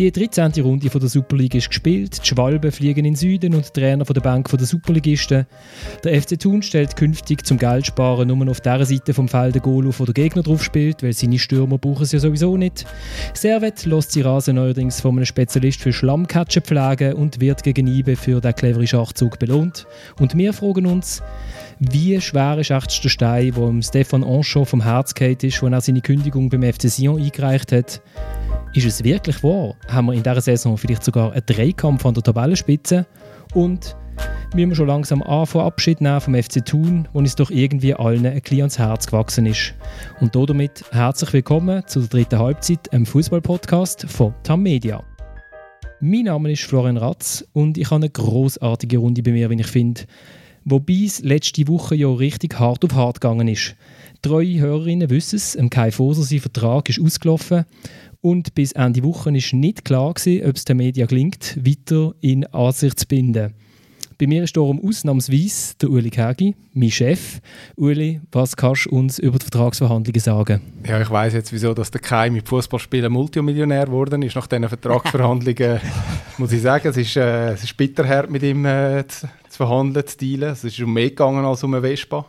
Die 13. Runde von der Super League ist gespielt, die Schwalben fliegen in den Süden und die Trainer von der Bank der Superligisten. Der FC Thun stellt künftig zum Geldsparen nur auf der Seite vom Feld den Goal auf, wo der Gegner drauf spielt, weil seine Stürmer brauchen es ja sowieso nicht. Servet lässt sie Rasen neuerdings von einem Spezialist für Schlammcatchen pflegen und wird gegen Ibe für den cleveren Schachzug belohnt. Und wir fragen uns, wie schwer ist der Stein, der Stefan Anchon vom Herz ist, als er seine Kündigung beim FC Sion eingereicht hat? Ist es wirklich wahr? Haben wir in dieser Saison vielleicht sogar einen Dreikampf an der Tabellenspitze? Und müssen wir schon langsam anfangen, Abschied nehmen vom FC Thun, wo uns doch irgendwie allen ein bisschen ans Herz gewachsen ist. Und damit herzlich willkommen zur dritten Halbzeit, einem Fußball-Podcast von TAM Media. Mein Name ist Florian Ratz und ich habe eine großartige Runde bei mir, wie ich finde. Wobei es letzte Woche ja richtig hart auf hart gegangen ist. Treue Hörerinnen wissen es, Kai Foser, sein Vertrag ist ausgelaufen und bis Ende Woche ist nicht klar gewesen, ob es der Media gelingt, weiter in Ansicht zu binden. Bei mir ist darum ausnahmsweise der Uli Kegi, mein Chef. Uli, was kannst du uns über die Vertragsverhandlungen sagen? Ja, ich weiß jetzt, wieso dass der Kai mit Fußballspielen Multimillionär geworden ist nach diesen Vertragsverhandlungen. muss ich sagen, es ist, äh, es ist bitterhart mit ihm äh, zu, zu, verhandeln, zu dealen. Es ist um mehr gegangen als um eine Vespa.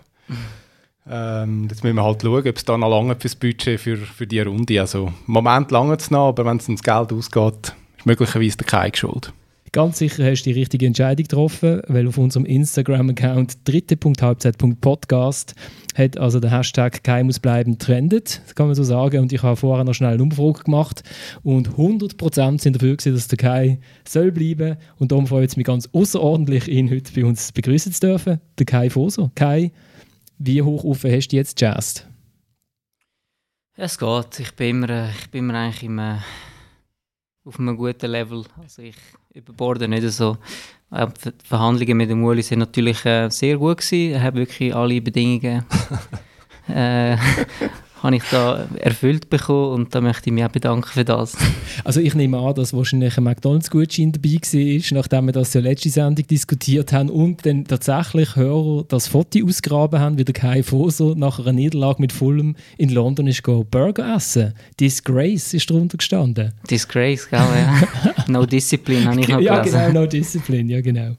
Ähm, jetzt müssen wir halt schauen, ob es da noch lange fürs Budget für, für die Runde. Also im Moment lange es noch, aber wenn es ums Geld ausgeht, ist möglicherweise der Kai schuld. Ganz sicher hast du die richtige Entscheidung getroffen, weil auf unserem Instagram-Account dritte.halbzeit.podcast hat also der Hashtag «Kein muss bleiben» trendet, kann man so sagen. Und ich habe vorher noch schnell eine Umfrage gemacht und 100% sind dafür gewesen, dass der Kai soll bleiben. Und darum freut es mich ganz außerordentlich, ihn heute bei uns begrüßen zu dürfen. Der Kai Foser. Kai, wie hoch auf hast du jetzt jazzed? Es geht. Ich bin immer, ich bin immer eigentlich im, äh, auf einem guten Level. Also ich überborde nicht so. Die Verhandlungen mit dem Uli sind natürlich äh, sehr gut gewesen. Er hat wirklich alle Bedingungen äh, habe ich da erfüllt bekommen und da möchte ich mich auch bedanken für das. Also ich nehme an, dass wahrscheinlich ein McDonalds-Gutschein dabei war, nachdem wir das ja letzte Sendung diskutiert haben und dann tatsächlich Hörer das Foto ausgraben haben, wie der Kai Foser nach einer Niederlage mit Fulham in London ist Burger essen. Disgrace ist darunter gestanden. Disgrace, gell, ja. no Discipline habe ich noch Ja, gelesen. genau, No Discipline, ja genau.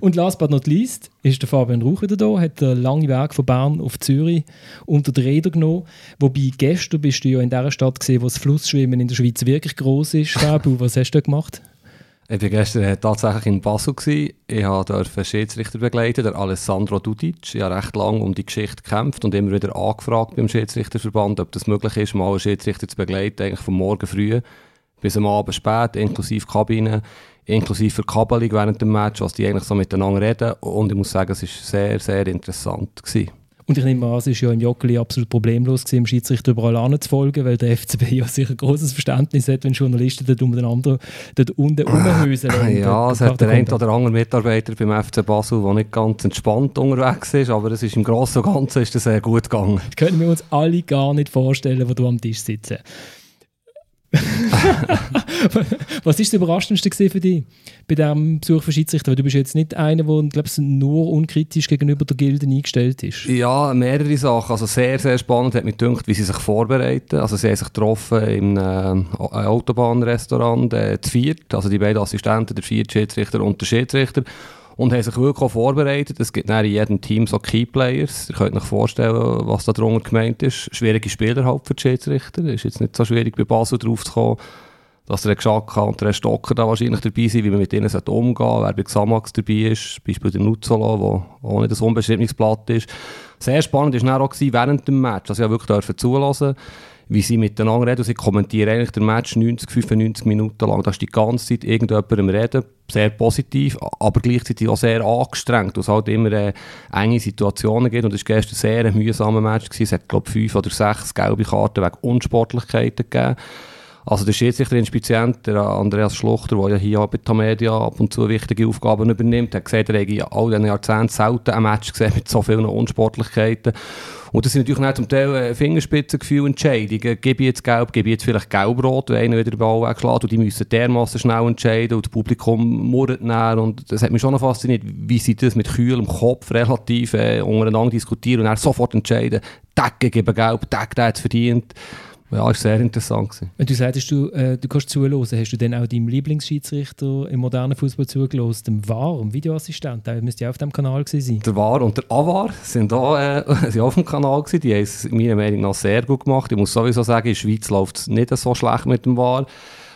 Und last but not least ist der Fabian Rauch wieder da, hat den langen Weg von Bern auf Zürich unter die Räder genommen. Wobei gestern bist du ja in der Stadt gesehen, wo das Flussschwimmen in der Schweiz wirklich groß ist. Fabu, was hast du gemacht? Ich war gestern tatsächlich in Basel. Gewesen. Ich durfte einen Schiedsrichter begleiten, der Alessandro Dudic. Ich habe recht lange um die Geschichte gekämpft und immer wieder angefragt beim Schiedsrichterverband, ob das möglich ist, mal einen Schiedsrichter zu begleiten, eigentlich vom Morgen früh bis am Abend spät, inklusive Kabine inklusive Verkabelung während dem Match, was die eigentlich so miteinander reden. Und ich muss sagen, es war sehr, sehr interessant. Gewesen. Und ich nehme an, es war ja im Joggeli absolut problemlos, gewesen, dem Schiedsrichter überall anzufolgen, weil der FCB ja sicher ein großes Verständnis hat, wenn Journalisten dort umeinander dort unten rumhöseln. Ja, es hat der ein oder andere Mitarbeiter beim FC Basel, der nicht ganz entspannt unterwegs ist, aber es ist im Großen und Ganzen ist das sehr gut gegangen. Das können wir uns alle gar nicht vorstellen, die du am Tisch sitzen. Was ist das Überraschendste für dich bei diesem Besuch von Schiedsrichter? Du bist jetzt nicht einer, der glaub, nur unkritisch gegenüber der Gilde eingestellt ist. Ja, mehrere Sachen. Also sehr, sehr spannend hat mich gedacht, wie sie sich vorbereiten. Also sie haben sich getroffen im äh, Autobahnrestaurant äh, zu viert, also die beiden Assistenten, der vierte Schiedsrichter und der Schiedsrichter und haben sich wirklich auch vorbereitet. Es gibt in jedem Team so Keyplayers. Ihr könnt euch vorstellen, was da drunter gemeint ist. Schwierige Spieler halt für die Schiedsrichter. Es ist jetzt nicht so schwierig, bei Basel drauf zu kommen, dass der Geschaka und der Stocker da wahrscheinlich dabei sind, wie man mit ihnen umgehen sollte. Wer bei Xamax dabei ist, beispielsweise der Nuzzolo, der auch nicht ein unbeschriebenes Blatt ist. Sehr spannend war dann auch während dem Match, dass ich wirklich zulassen durfte wie sie miteinander reden. sie kommentieren eigentlich den Match 90, 95 Minuten lang. Da ist die ganze Zeit irgendjemand am Reden. Sehr positiv, aber gleichzeitig auch sehr angestrengt, weil es halt immer äh, enge Situationen gibt. Und es war gestern sehr ein mühsamer Match. Gewesen. Es hat, glaube ich, fünf oder sechs gelbe Karten wegen Unsportlichkeiten gegeben. Also der Schiedsrichterinspizient, der Andreas Schluchter, der ja hier bei Tamedia ab und zu wichtige Aufgaben übernimmt, hat gesagt, er hätte all diesen Jahrzehnten selten ein Match gesehen mit so vielen Unsportlichkeiten. Und das sind natürlich nicht zum Teil äh, Fingerspitzengefühl Entscheidungen. Gebe ich jetzt gelb, gebe ich jetzt vielleicht gelb-rot, wenn einer wieder den Ball wegschlägt. Und die müssen dermaßen schnell entscheiden und das Publikum murrt näher. Und das hat mich schon noch fasziniert, wie sie das mit kühlem Kopf relativ äh, untereinander diskutieren und dann sofort entscheiden, Decke geben gelb, Decke, der hat es verdient. Ja, ist sehr interessant gewesen. Wenn du sagst, du, äh, du kannst zuhören, hast du dann auch deinem Lieblingsschiedsrichter im modernen Fußball zugelassen, dem VAR, dem Videoassistent, der müsste ja auf dem Kanal gewesen sein. Der VAR und der AVAR sind da äh, sind auf dem Kanal gewesen. Die haben es meiner Meinung nach sehr gut gemacht. Ich muss sowieso sagen, in der Schweiz läuft es nicht so schlecht mit dem VAR.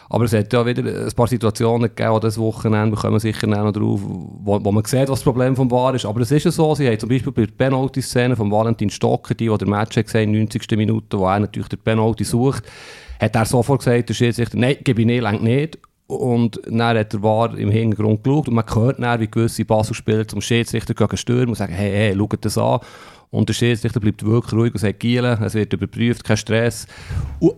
Aber es hat ja wieder ein paar Situationen gegeben, das Wochenende, wir kommen sicher noch drauf, wo, wo man sieht, was das Problem vom VAR ist. Aber es ist ja so, sie haben zum Beispiel bei der Penalty-Szene von Valentin Stocker, die, die der Match hat gesehen, 90. Minute, wo er natürlich den Penalty sucht, hat er sofort gesagt, der Schiedsrichter, nein, gebe ich nicht, lenkt nicht. Und dann hat der VAR im Hintergrund geschaut und man hört dann, wie gewisse Basel-Spieler zum Schiedsrichter gegen stürmen und sagen, hey, hey, schaut das an. Und der Schiedsrichter bleibt wirklich ruhig und sagt, Giele, es wird überprüft, kein Stress.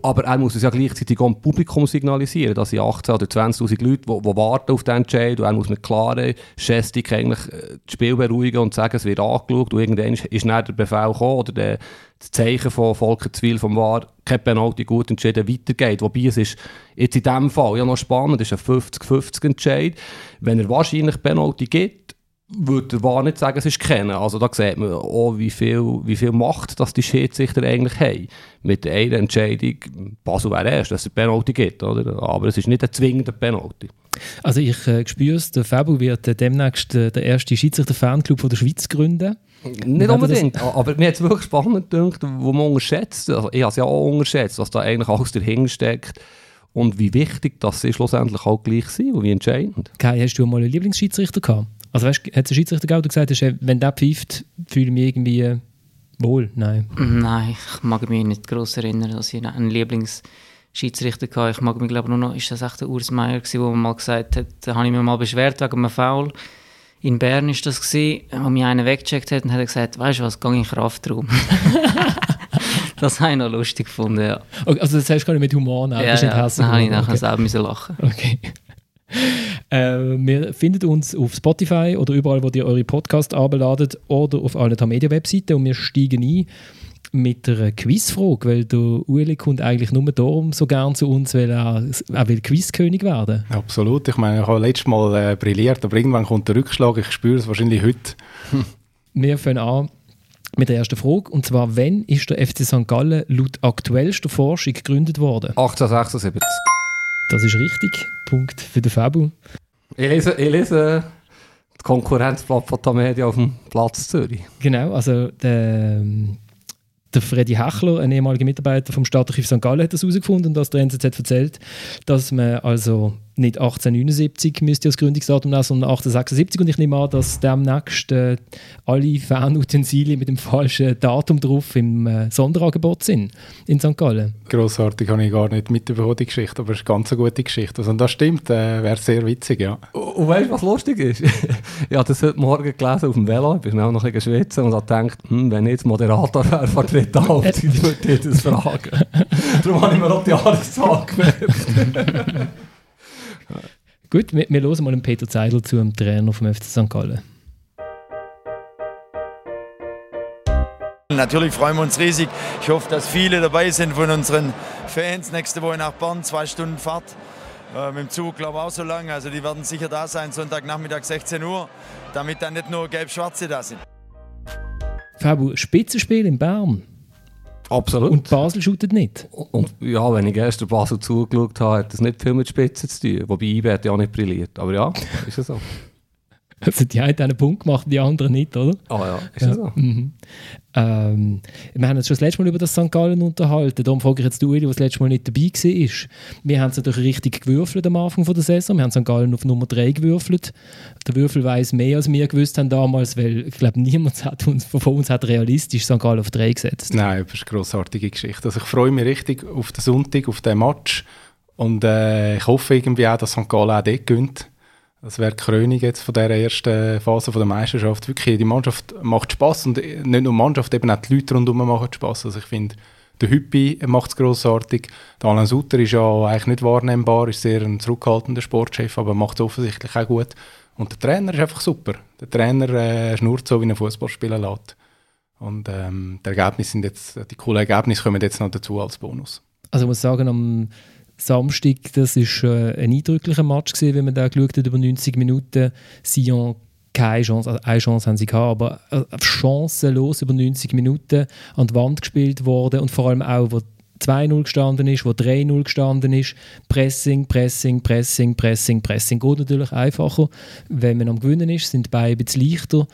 Aber er muss es ja gleichzeitig auch dem Publikum signalisieren, dass sie 18 oder 20'000 Leute, die, die warten auf den Entscheid, und er muss mit klarer Gestik eigentlich äh, das Spiel beruhigen und sagen, es wird angeschaut und irgendwann ist, dann der Befehl gekommen oder der, das Zeichen von Volker Zwil vom VAR, kein Penalty gut entschieden, weitergeht. Wobei es ist jetzt in diesem Fall ja noch spannend, es ist ein 50-50 Entscheid. Wenn er wahrscheinlich Penalty gibt, würde VAR nicht sagen, es ist kennen. Also da sieht man auch, wie viel, wie viel Macht dass die Schiedsrichter eigentlich haben. Mit einer Entscheidung, Basel wäre erst, dass es eine Penalty gibt, oder? aber es ist nicht ein zwingender Penalty. Also ich äh, spüre es, der Fabu wird äh, demnächst äh, der erste Schiedsrichter-Fanclub der Schweiz gründen. Nicht unbedingt, aber mir hat es wirklich spannend gedacht, wo man unterschätzt, also ich habe es ja auch unterschätzt, was da eigentlich alles dahinter steckt und wie wichtig das sie schlussendlich auch gleich sind und wie entscheidend. Kai, hast du mal einen Lieblingsschiedsrichter gehabt? Also weißt, hat der Schiedsrichter der gesagt hast, wenn der pfeift, fühle ich mich irgendwie wohl? Nein. Nein, ich mag mich nicht groß erinnern, dass ich einen Lieblingsschiedsrichter hatte. Ich mag mich glaube nur noch, ist das echt der Urs Meier gewesen, wo man mal gesagt hat, da habe ich mich mal beschwert wegen einem Foul. In Bern ist das gewesen, wo mich einer weggecheckt hat und hat gesagt, weißt du was, gehe in Kraftraum. das habe ich noch lustig gefunden, ja. Okay, also das hast du gar nicht mit Humor nehmen, ja, das ist ja, dann habe ich nachher okay. selber lachen. Okay. Äh, wir finden uns auf Spotify oder überall, wo ihr eure Podcasts abladet oder auf allen Media-Webseiten und wir steigen ein mit einer Quizfrage, weil der Ueli kommt eigentlich nur darum so gern zu uns, weil er, er will Quizkönig werden. Absolut. Ich meine, ich habe letztes Mal äh, brilliert, aber irgendwann kommt der Rückschlag. Ich spüre es wahrscheinlich heute. Wir fangen an mit der ersten Frage. Und zwar, wann ist der FC St. Gallen laut aktuellster Forschung gegründet worden? 1876. Das ist richtig. Punkt für den Fabu. Ich lese, ich lese das Konkurrenzblatt von Tamedia auf dem Platz Zürich. Genau, also der, der Freddy Hechler, ein ehemaliger Mitarbeiter vom Stadtarchiv St. Gallen, hat das herausgefunden und das der NZZ erzählt, dass man also nicht 1879 müsste das Gründungsdatum nehmen, sondern 1876 und ich nehme an, dass demnächst äh, alle Fanutensilien mit dem falschen Datum drauf im äh, Sonderangebot sind in St. Gallen. Grossartig habe ich gar nicht mitbekommen, die Geschichte, aber es ist eine ganz gute Geschichte. Also, und das stimmt, äh, wäre sehr witzig, ja. Und weißt du, was lustig ist? ich habe das heute Morgen gelesen auf dem Velo, ich bin auch noch ein bisschen schwitzen und habe gedacht, hm, wenn ich jetzt Moderator wäre von dritten Halbzeit, würde ich das fragen. Darum habe ich mir auch die Jahreszahl gemerkt. Gut, wir, wir hören mal den Peter Zeidel zu, dem Trainer vom FC St. Gallen. Natürlich freuen wir uns riesig. Ich hoffe, dass viele dabei sind von unseren Fans. Nächste Woche nach Bonn, zwei Stunden Fahrt. Äh, mit dem Zug, glaube ich, auch so lange. Also die werden sicher da sein, Sonntagnachmittag 16 Uhr, damit dann nicht nur Gelb-Schwarze da sind. Fabu, Spitzenspiel in Bern. Absolut. Und Basel shootet nicht. Und ja, wenn ich gestern Basel zugeschaut habe, hat das nicht viel mit Spitzen zu tun. Wobei IB hat ja auch nicht brilliert. Aber ja, ist es so. Also die einen einen Punkt gemacht, die anderen nicht, oder? Ah ja, ist ja. so. Mhm. Ähm, wir haben uns schon das letzte Mal über das St. Gallen unterhalten. Darum frage ich jetzt du, der das letzte Mal nicht dabei war. Wir haben es natürlich richtig gewürfelt am Anfang der Saison. Wir haben St. Gallen auf Nummer 3 gewürfelt. Der Würfel weiß mehr, als wir gewusst haben damals, weil ich glaube, niemand hat uns, von uns hat realistisch St. Gallen auf 3 gesetzt. Nein, das ist eine grossartige Geschichte. Also ich freue mich richtig auf den Sonntag, auf den Match. Und äh, ich hoffe irgendwie auch, dass St. Gallen auch dort gewinnt. Das wäre die Krönung jetzt von der ersten Phase von der Meisterschaft. Wirklich, die Mannschaft macht Spaß und nicht nur die Mannschaft, eben auch die Leute rundherum machen Spaß. Also ich finde, der Hüppi macht es grossartig. Der Alan Sutter ist ja eigentlich nicht wahrnehmbar, ist sehr ein zurückhaltender Sportchef, aber macht es offensichtlich auch gut. Und der Trainer ist einfach super. Der Trainer äh, schnurrt so, wie ein Fußballspieler lässt. Und ähm, die Ergebnisse sind jetzt, die coolen Ergebnisse kommen jetzt noch dazu als Bonus. Also ich muss sagen, am Samstag, das war äh, ein eindrücklicher Match, gewesen, wenn man da geschaut hat, über 90 Minuten. Sion keine Chance, also eine Chance haben sie gehabt, aber äh, chancenlos über 90 Minuten an die Wand gespielt worden und vor allem auch, wo 2-0 gestanden ist, wo 3-0 gestanden ist. Pressing, Pressing, Pressing, Pressing, Pressing. Geht natürlich einfacher, wenn man am Gewinnen ist, sind beide ein bisschen leichter.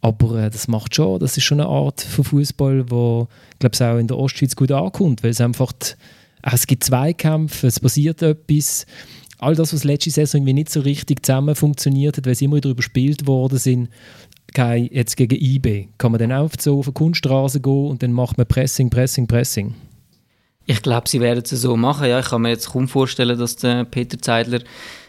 Aber äh, das macht schon, das ist schon eine Art von Fußball, wo ich glaube auch in der Ostschweiz gut ankommt, weil es einfach, die, es gibt Zweikämpfe, es passiert etwas. All das, was letzte Saison irgendwie nicht so richtig zusammen funktioniert hat, weil sie immer wieder überspielt worden sind, jetzt gegen IB, kann man dann auch so auf eine Kunststraße gehen und dann macht man Pressing, Pressing, Pressing. Ich glaube, sie werden es so machen. Ja, ich kann mir jetzt kaum vorstellen, dass der Peter Zeidler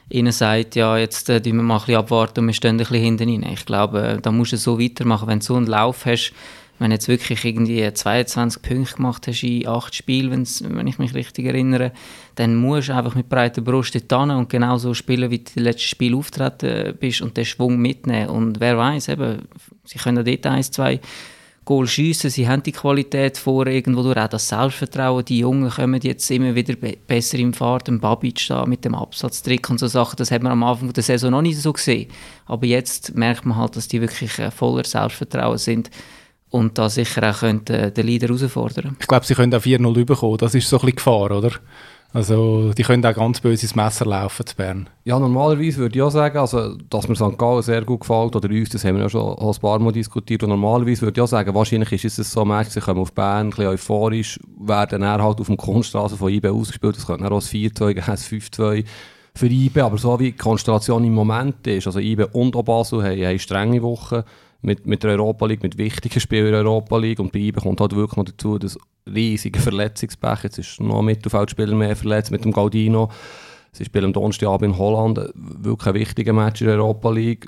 ihnen sagt, ja, jetzt äh, wir mal ein bisschen abwarten und wir stehen ein bisschen hinten rein. Ich glaube, äh, da musst du so weitermachen. Wenn du so einen Lauf hast, wenn du jetzt wirklich irgendwie 22 Punkte gemacht hast in acht Spielen, wenn ich mich richtig erinnere, dann musst du einfach mit breiter Brust dort und genau so spielen, wie du im letzten Spiel auftreten bist und den Schwung mitnehmen. Und wer weiß, eben, sie können dort eins, zwei Goal schiessen. Sie haben die Qualität vor, irgendwo durch auch das Selbstvertrauen. Die Jungen kommen jetzt immer wieder be besser in Fahrt. Ein Babic da mit dem Absatztrick und so Sachen, das hat man am Anfang der Saison noch nicht so gesehen. Aber jetzt merkt man halt, dass die wirklich äh, voller Selbstvertrauen sind und da sicher auch können, äh, den Leader herausfordern Ich glaube, sie können auch 4-0 bekommen. Das ist so ein bisschen Gefahr, oder? Also die können auch ganz böses Messer laufen zu Bern. Ja, normalerweise würde ich auch sagen, also, dass mir St. Gallen sehr gut gefällt, oder uns, das haben wir ja schon ein paar Mal diskutiert, und normalerweise würde ich auch sagen, wahrscheinlich ist es so, Match, sie kommen auf Bern, ein bisschen euphorisch, werden dann halt auf dem Kunststraße von IB ausgespielt, das könnte dann auch ein 4-2 geben, ein 5-2 für IB, aber so wie die Konstellation im Moment ist, also IB und auch Basel haben, haben strenge Wochen, mit, mit der Europa League, mit wichtigen Spielen in der Europa League. Und bei ihm kommt halt wirklich noch dazu, dass riesige Verletzungspech, jetzt ist noch ein Mittelfeldspieler mehr verletzt mit dem Galdino. Sie spielen am Donnerstagabend in Holland, wirklich ein wichtiger Match in der Europa League.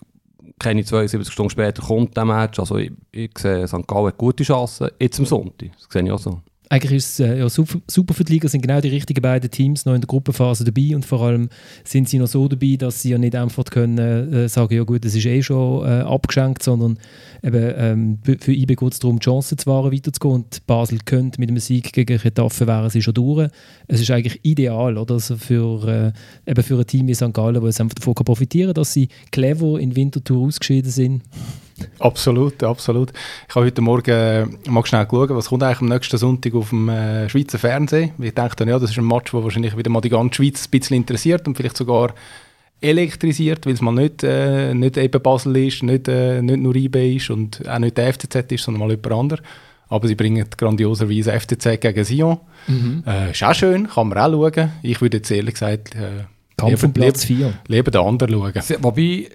Keine 72 Stunden später kommt der Match. Also ich, ich sehe, St. Gallen hat gute Chancen, jetzt am Sonntag. Das sehe ich auch so eigentlich ist es äh, ja, super, für die Liga, sind genau die richtigen beiden Teams noch in der Gruppenphase dabei und vor allem sind sie noch so dabei, dass sie ja nicht einfach können äh, sagen, ja gut, das ist eh schon äh, abgeschenkt, sondern eben ähm, für IB geht es darum, die Chancen zu wahren, weiterzugehen und Basel könnte mit einem Sieg gegen Getafe wären sie schon durch. Es ist eigentlich ideal oder? Also für, äh, eben für ein Team wie St. Gallen, wo es einfach davon profitieren kann, dass sie clever in Winterthur ausgeschieden sind Absolut, absolut. Ich habe heute Morgen äh, mal schnell geschaut, was kommt eigentlich am nächsten Sonntag auf dem äh, Schweizer Fernsehen. Ich denke dann, ja, das ist ein Match, der wahrscheinlich wieder mal die ganze Schweiz ein bisschen interessiert und vielleicht sogar elektrisiert, weil es mal nicht, äh, nicht eben Basel ist, nicht, äh, nicht nur IB ist und auch nicht der FCZ ist, sondern mal jemand anderes. Aber sie bringen grandioserweise FCZ gegen Sion. Mhm. Äh, ist auch schön, kann man auch schauen. Ich würde jetzt ehrlich gesagt äh, Kampf um Platz 4. Lieber den anderen schauen. Wobei,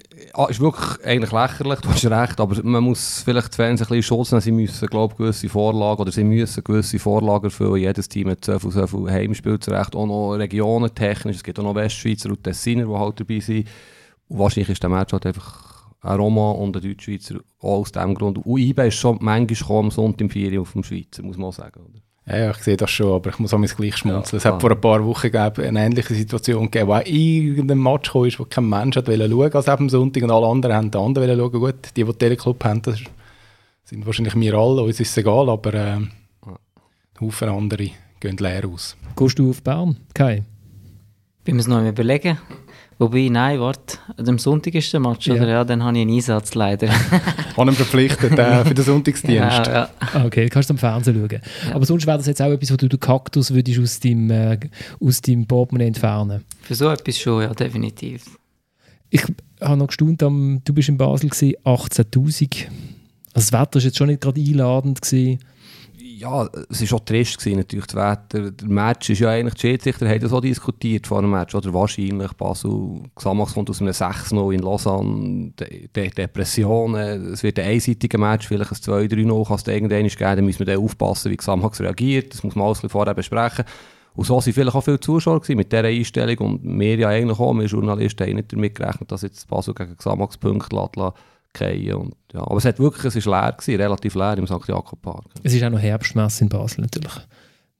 ist wirklich eigentlich lächerlich, du hast recht, aber man muss vielleicht die Fans ein bisschen Schutz nehmen. Sie müssen, glaube gewisse Vorlagen oder sie müssen gewisse Vorlagen erfüllen. Jedes Team hat so viel, so viel Heimspielzurecht, auch noch Regionen technisch. Es gibt auch noch Westschweizer und Tessiner, die halt dabei sind. Und wahrscheinlich ist der Match halt einfach ein Roma und ein Deutschschweizer auch aus diesem Grund. Und IBE ist schon manchmal am Sonntag im Ferien auf dem Schweizer, muss man auch sagen. Oder? Ja, ich sehe das schon, aber ich muss auch gleich schmunzeln. Ja, es hat vor ein paar Wochen gegeben, eine ähnliche Situation gegeben, wo auch irgendein Match kam, wo kein Mensch hat schauen als am Sonntag und alle anderen haben den anderen schauen. Gut, die, die Teleclub haben, das sind wahrscheinlich wir alle, uns ist es egal, aber äh, ein Haufen andere gehen leer aus. Gehst du auf Bern, Kai? Ich muss noch überlegen. Wobei, nein, warte, am Sonntag ist der Match, ja. oder? Ja, dann habe ich einen Einsatz leider. Habe ihn verpflichtet äh, für den Sonntagsdienst. Ja, ja. Ah, okay, kannst du am Fernsehen schauen. Ja. Aber sonst wäre das jetzt auch etwas, wo du den Kaktus würdest aus deinem, äh, aus deinem Portemonnaie entfernen Für so etwas schon, ja, definitiv. Ich habe noch gestaunt, du bist in Basel, 18'000. Also das Wetter war jetzt schon nicht gerade einladend. Gewesen ja, es war auch trist, gewesen, natürlich, das Wetter. Der Match ist ja eigentlich, die Schiedsrichter haben das auch diskutiert vor dem Match, oder? Wahrscheinlich, Basel, Xamax kommt aus einem 6-0 in Lausanne, De De Depressionen, es wird ein einseitiger Match, vielleicht ein 2-3-0 kann es irgendwann geben, dann müssen wir dann aufpassen, wie Xamax reagiert, das muss man alles vorher besprechen. Und so waren vielleicht auch viele Zuschauer gewesen, mit dieser Einstellung. Und wir ja eigentlich auch, wir Journalisten haben nicht damit gerechnet, dass jetzt Basel gegen Xamax Punkte lässt fallen. Und, ja. Aber es, hat wirklich, es ist leer gewesen, relativ leer im St. Jakob Park. Es ist auch noch Herbstmesse in Basel natürlich.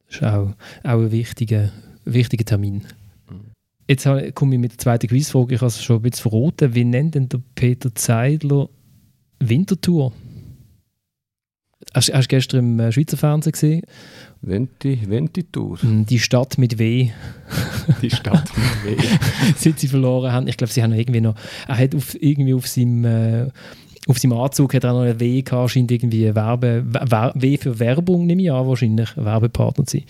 Das ist auch, auch ein wichtiger, wichtiger Termin. Mhm. Jetzt komme ich mit der zweiten Quizfrage. Ich habe es schon ein bisschen verraten. Wie nennt denn der Peter Zeidler Wintertour? Hast, du gestern im äh, Schweizer Fernsehen gesehen? Venti, Ventitour. Hm, die Stadt mit W. Die Stadt mit W. Seit sie verloren haben. Ich glaube, sie haben irgendwie noch. Er hat auf, irgendwie auf seinem. Äh, auf seinem Anzug hat er noch ein W gehabt, scheint irgendwie Werbe, w für Werbung, nehme ich an, wahrscheinlich, Werbepartner zu sein.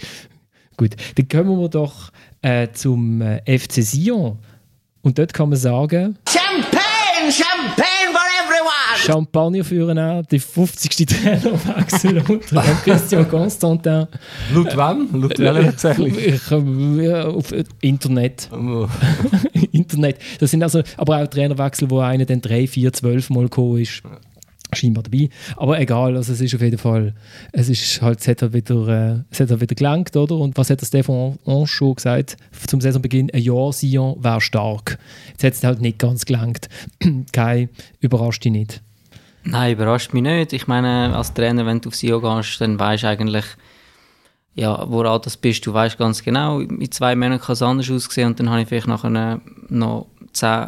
Gut, dann kommen wir doch äh, zum äh, FC Sion. Und dort kann man sagen... Champagne, Champagne! Champagner führen auch, die 50. Trainerwechsel unter Christian Constantin. Laut wem? Laut welcher Erzählung? Äh, ja, auf äh, Internet. Internet. Das sind also aber auch Trainerwechsel, wo einer dann drei, vier, zwölf Mal gekommen ist. Scheinbar dabei. Aber egal, also es ist auf jeden Fall, es ist halt, es hat halt wieder, äh, es hat halt wieder gelangt, oder? Und was hat der Stefan Anschau gesagt zum Saisonbeginn? Ein Jahr Sion wäre stark. Jetzt hat es halt nicht ganz gelangt. Kein, überrascht dich nicht. Nein, überrascht mich nicht. Ich meine, als Trainer, wenn du auf Sion gehst, dann weißt du eigentlich, ja, woran das bist. Du weißt ganz genau, in zwei Monaten kann es anders aussehen und dann habe ich vielleicht nachher noch zehn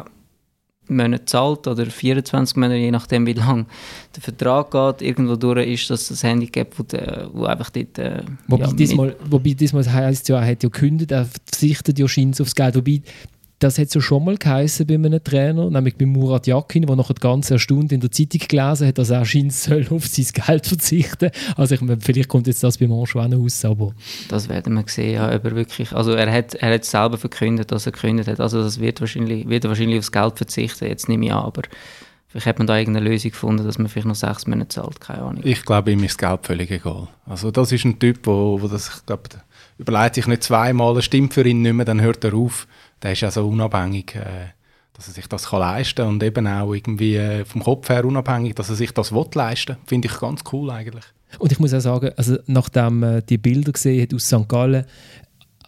Monate zahlt oder 24 Monate, je nachdem wie lang der Vertrag geht. Irgendwo durch ist das das Handicap, wo, de, wo einfach dort... Äh, Wobei, ja, diesmal, wobei diesmal heisst ja, er hat ja gekündigt, er verzichtet ja scheint aufs Geld. Wobei, das hat ja schon mal geheißen bei einem Trainer, nämlich bei Murat Yakin, der nachher ganz erstaunt in der Zeitung gelesen hat, dass er scheint soll auf sein Geld verzichten. Also ich meine, vielleicht kommt jetzt das auch noch raus, aber... Das werden wir sehen, ja, ob er wirklich... Also er hat, er hat selber verkündet, dass er gekündigt hat. Also das wird wahrscheinlich, wird er wahrscheinlich aufs Geld verzichten, jetzt nehme ich an, aber... Vielleicht hat man da irgendeine Lösung gefunden, dass man vielleicht noch sechs Monate zahlt, keine Ahnung. Ich glaube, ihm ist das Geld völlig egal. Also das ist ein Typ, wo, wo das, ich glaube, überlegt sich nicht zweimal, stimmt für ihn nicht mehr, dann hört er auf der ist ja so unabhängig, äh, dass er sich das kann leisten kann und eben auch irgendwie äh, vom Kopf her unabhängig, dass er sich das will leisten Finde ich ganz cool eigentlich. Und ich muss auch sagen, also nachdem äh, die Bilder gesehen hat aus St. Gallen,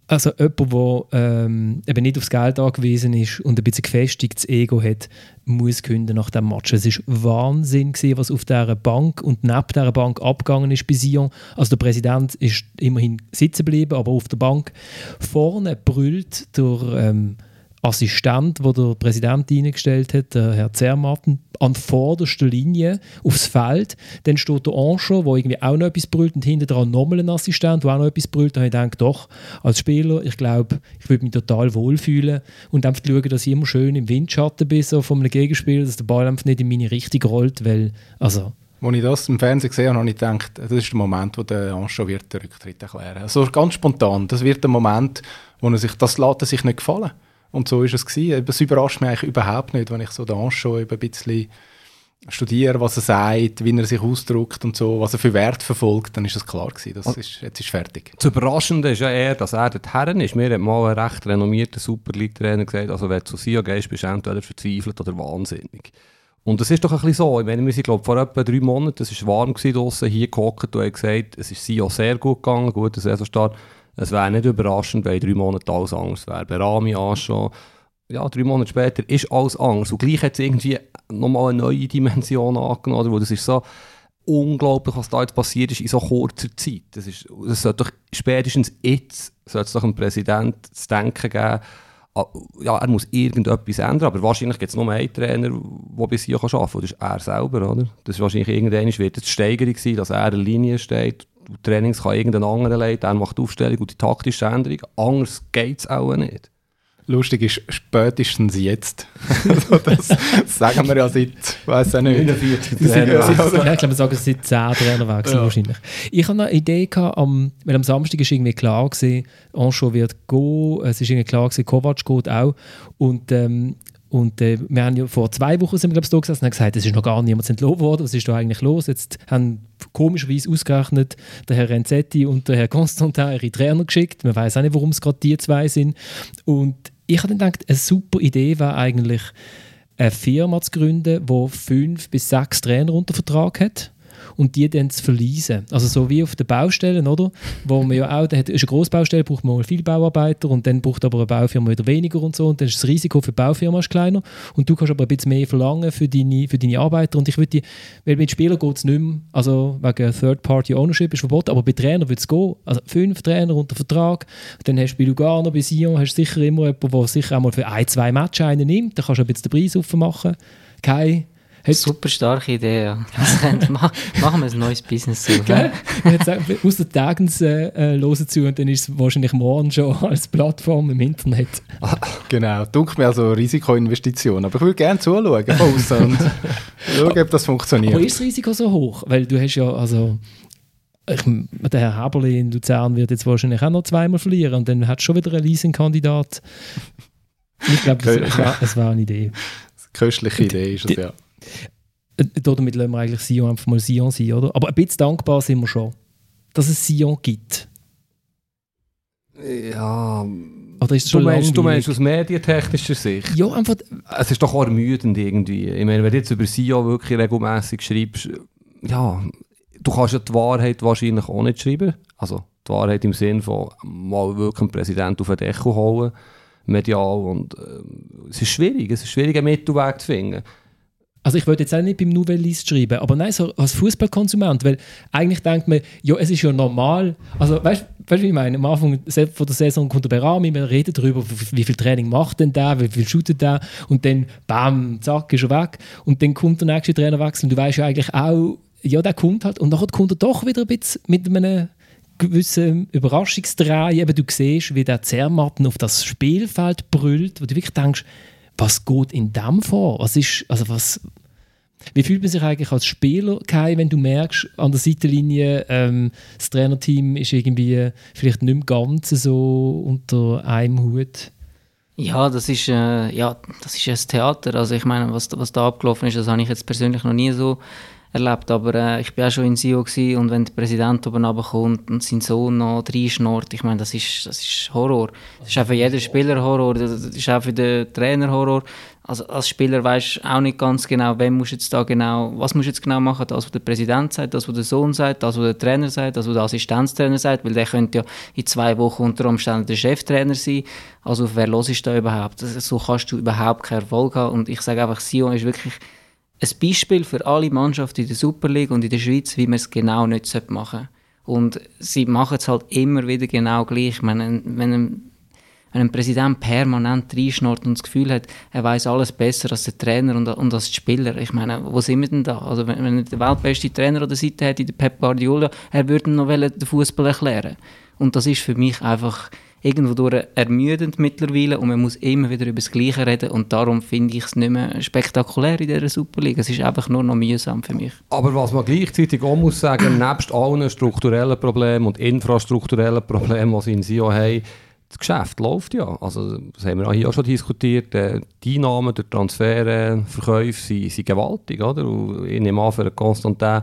also jemand, der ähm, eben nicht aufs Geld angewiesen ist und ein bisschen gefestigtes Ego hat, muss künden nach dem Match. Es war Wahnsinn gewesen, was auf dieser Bank und neben dieser Bank abgegangen ist bei Sion. Also der Präsident ist immerhin sitzen geblieben, aber auf der Bank vorne brüllt der ähm, Assistent, wo der Präsident eingestellt hat, der Herr Zermatten, an vorderster Linie aufs Feld. Dann steht der Ancho, der irgendwie auch noch etwas brüllt und hinter dran nochmal ein Assistent, der auch noch etwas brüllt. Da habe ich gedacht, doch, als Spieler, ich glaube, ich würde mich total wohlfühlen und einfach schauen, dass ich immer schön im Windschatten bin so von einem Gegenspieler, dass der Ball einfach nicht in meine Richtung rollt, weil, also... Als ich das im Fernsehen gesehen habe, habe ich gedacht, das ist der Moment, wo der Ancho wird den Rücktritt erklären. Also ganz spontan, das wird der Moment, wo er sich, das lässt er sich nicht gefallen. Und so ist es gewesen. Es überrascht mich eigentlich überhaupt nicht, wenn ich so den schon ein bisschen studiere, was er sagt, wie er sich ausdrückt und so, was er für Wert verfolgt, dann ist es klar gewesen. Das ist, jetzt ist fertig. Das Überraschende ist ja eher, dass er dort Herren ist. Mir hat mal ein recht renommierter Super League-Trainer gesagt, also wenn du zu Sion gehst, bist du entweder verzweifelt oder wahnsinnig. Und das ist doch ein bisschen so. Ich meine, wir sind, glaube vor etwa drei Monaten, es war warm draußen, hier gehockt und haben gesagt, es ist Sion sehr gut gegangen, guter Saisonstart. Es wäre nicht überraschend, wenn drei Monate alles anders wäre. Bei Rami schon, ja, drei Monate später ist alles anders. Und gleich hat es irgendwie nochmal eine neue Dimension angenommen, wo das ist so unglaublich, was da jetzt passiert ist in so kurzer Zeit. Das, ist, das sollte doch spätestens jetzt sollte es doch einem Präsident zu denken geben, ah, ja, er muss irgendetwas ändern, aber wahrscheinlich gibt es nur einen Trainer, der bis hier arbeiten kann, das ist er selber, oder? Das ist wahrscheinlich irgendwann wird es Steigerung sein, dass er in der Linie steht Trainings kann irgendein anderer leiten, er macht die Aufstellung und die taktische Änderung. Anders geht es auch nicht. Lustig ist, spätestens jetzt. also das, sagen wir ja seit, weiß ich nicht. 49 Trainerwechsel. Ja, ich glaube, wir sagen seit 10 Trainerwechseln ja. wahrscheinlich. Ich habe eine Idee gehabt, am, weil am Samstag ist irgendwie klar gewesen, Ancho wird gehen, es ist irgendwie klar gewesen, Kovac geht auch. Und ähm, und äh, wir haben ja vor zwei Wochen sind wir, glaube ich, da gesessen und haben gesagt, es ist noch gar niemand entlohnt worden, was ist da eigentlich los? Jetzt haben komischerweise ausgerechnet der Herr Renzetti und der Herr Constantin ihre Trainer geschickt. Man weiß auch nicht, warum es gerade die zwei sind. Und ich habe dann gedacht, eine super Idee wäre eigentlich, eine Firma zu gründen, die fünf bis sechs Trainer unter Vertrag hat und die dann zu verleisen. Also so wie auf den Baustellen, oder? Wo man ja auch, da ist eine Großbaustelle, braucht man viele Bauarbeiter und dann braucht aber eine Baufirma wieder weniger und so und dann ist das Risiko für die Baufirma kleiner und du kannst aber ein bisschen mehr verlangen für deine, für deine Arbeiter und ich würde die, weil mit Spielern geht es nicht mehr, also wegen Third-Party-Ownership ist verboten, aber bei Trainern würde es gehen. Also fünf Trainer unter Vertrag, dann hast du bei Lugano, bei Sion, hast du sicher immer jemanden, der sicher einmal für ein, zwei Matches einen nimmt, dann kannst du ein bisschen den Preis aufmachen. Kein Hey, Super starke Idee, ja. machen wir ein neues Business zu. Aus der Tagens äh, äh, hören zu und dann ist es wahrscheinlich morgen schon als Plattform im Internet. genau, dunkelt mir also Risikoinvestition. Aber ich würde gerne zuschauen von und schauen, ob das funktioniert. Aber ist das Risiko so hoch? Weil du hast ja, also ich, der Herr Haberli in Luzern wird jetzt wahrscheinlich auch noch zweimal verlieren und dann hat schon wieder einen Leasing-Kandidat. Ich glaube, es war, es war eine Idee. Eine köstliche Idee ist es, ja. Äh, Damit lassen wir eigentlich Sion einfach mal Sion sein, oder? Aber ein bisschen dankbar sind wir schon, dass es Sion gibt. Ja. Oder ist es Du schon meinst, du meinst aus medientechnischer Sicht? Ja, einfach, Es ist doch ermüdend irgendwie. Ich meine, wenn du jetzt über SIO wirklich regelmäßig schreibst, ja, du kannst ja die Wahrheit wahrscheinlich auch nicht schreiben. Also die Wahrheit im Sinn von mal wirklich einen Präsidenten auf den Deckel holen, medial. Und ähm, es ist schwierig, es ist schwierig, einen Mittelweg zu finden. Also ich wollte jetzt auch nicht beim Nouvellist schreiben, aber nein, so als Fußballkonsument, weil eigentlich denkt man, ja, es ist ja normal. Also weißt du, wie ich meine? Am Anfang von der Saison kommt der Berami, wir reden darüber, wie viel Training macht denn der, wie viel shootet der und dann bam, zack, ist er weg und dann kommt der nächste Trainerwechsel und du weißt ja eigentlich auch, ja, der kommt halt und dann kommt er doch wieder ein bisschen mit einem gewissen Überraschungsdreh. Du siehst, wie der Zermatten auf das Spielfeld brüllt, wo du wirklich denkst, was geht in dem vor? Was ist, also was, wie fühlt man sich eigentlich als Spieler, Kai, wenn du merkst, an der Seitenlinie, ähm, das Trainerteam ist irgendwie vielleicht nicht mehr ganz so unter einem Hut? Ja, das ist, äh, ja, das ist ein Theater. Also ich meine, was, was da abgelaufen ist, das habe ich jetzt persönlich noch nie so erlebt. Aber äh, ich bin auch schon in Sio und wenn der Präsident oben runterkommt und sein Sohn noch reinschnurrt, ich meine, das ist, das ist Horror. Das ist auch für jeden Spieler Horror, das ist auch für den Trainer Horror. Also als Spieler weißt du auch nicht ganz genau, wem musst jetzt da genau, was musst du jetzt genau machen, das, was der Präsident sagt, das, was der Sohn sagt, das, was der Trainer sagt, das, was der Assistenztrainer sagt, weil der könnte ja in zwei Wochen unter Umständen der Cheftrainer sein. Also auf wer los ist da überhaupt? So kannst du überhaupt keinen Erfolg haben. Und ich sage einfach, Sion ist wirklich ein Beispiel für alle Mannschaften in der Super League und in der Schweiz, wie man es genau nicht machen sollte. Und sie machen es halt immer wieder genau gleich. Ich meine, wenn ein, wenn ein Präsident permanent reinschnurrt und das Gefühl hat, er weiß alles besser als der Trainer und, und als Spieler. Ich meine, wo sind wir denn da? Also wenn, wenn er den weltbesten Trainer an der Seite hätte, den Pep Guardiola, er würde ihm noch den Fußball erklären. Und das ist für mich einfach irgendwo durch ermüdend mittlerweile und man muss immer wieder über das Gleiche reden und darum finde ich es nicht mehr spektakulär in dieser Superliga. Es ist einfach nur noch mühsam für mich. Aber was man gleichzeitig auch muss sagen, nebst allen strukturellen Problemen und infrastrukturellen Problemen, die sie in SIO haben, das Geschäft läuft ja. Also, das haben wir auch hier auch schon diskutiert. Äh, Die Einnahmen durch Transfer, Verkäufe sind, sind gewaltig. Oder? Und ich nehme an, für Konstantin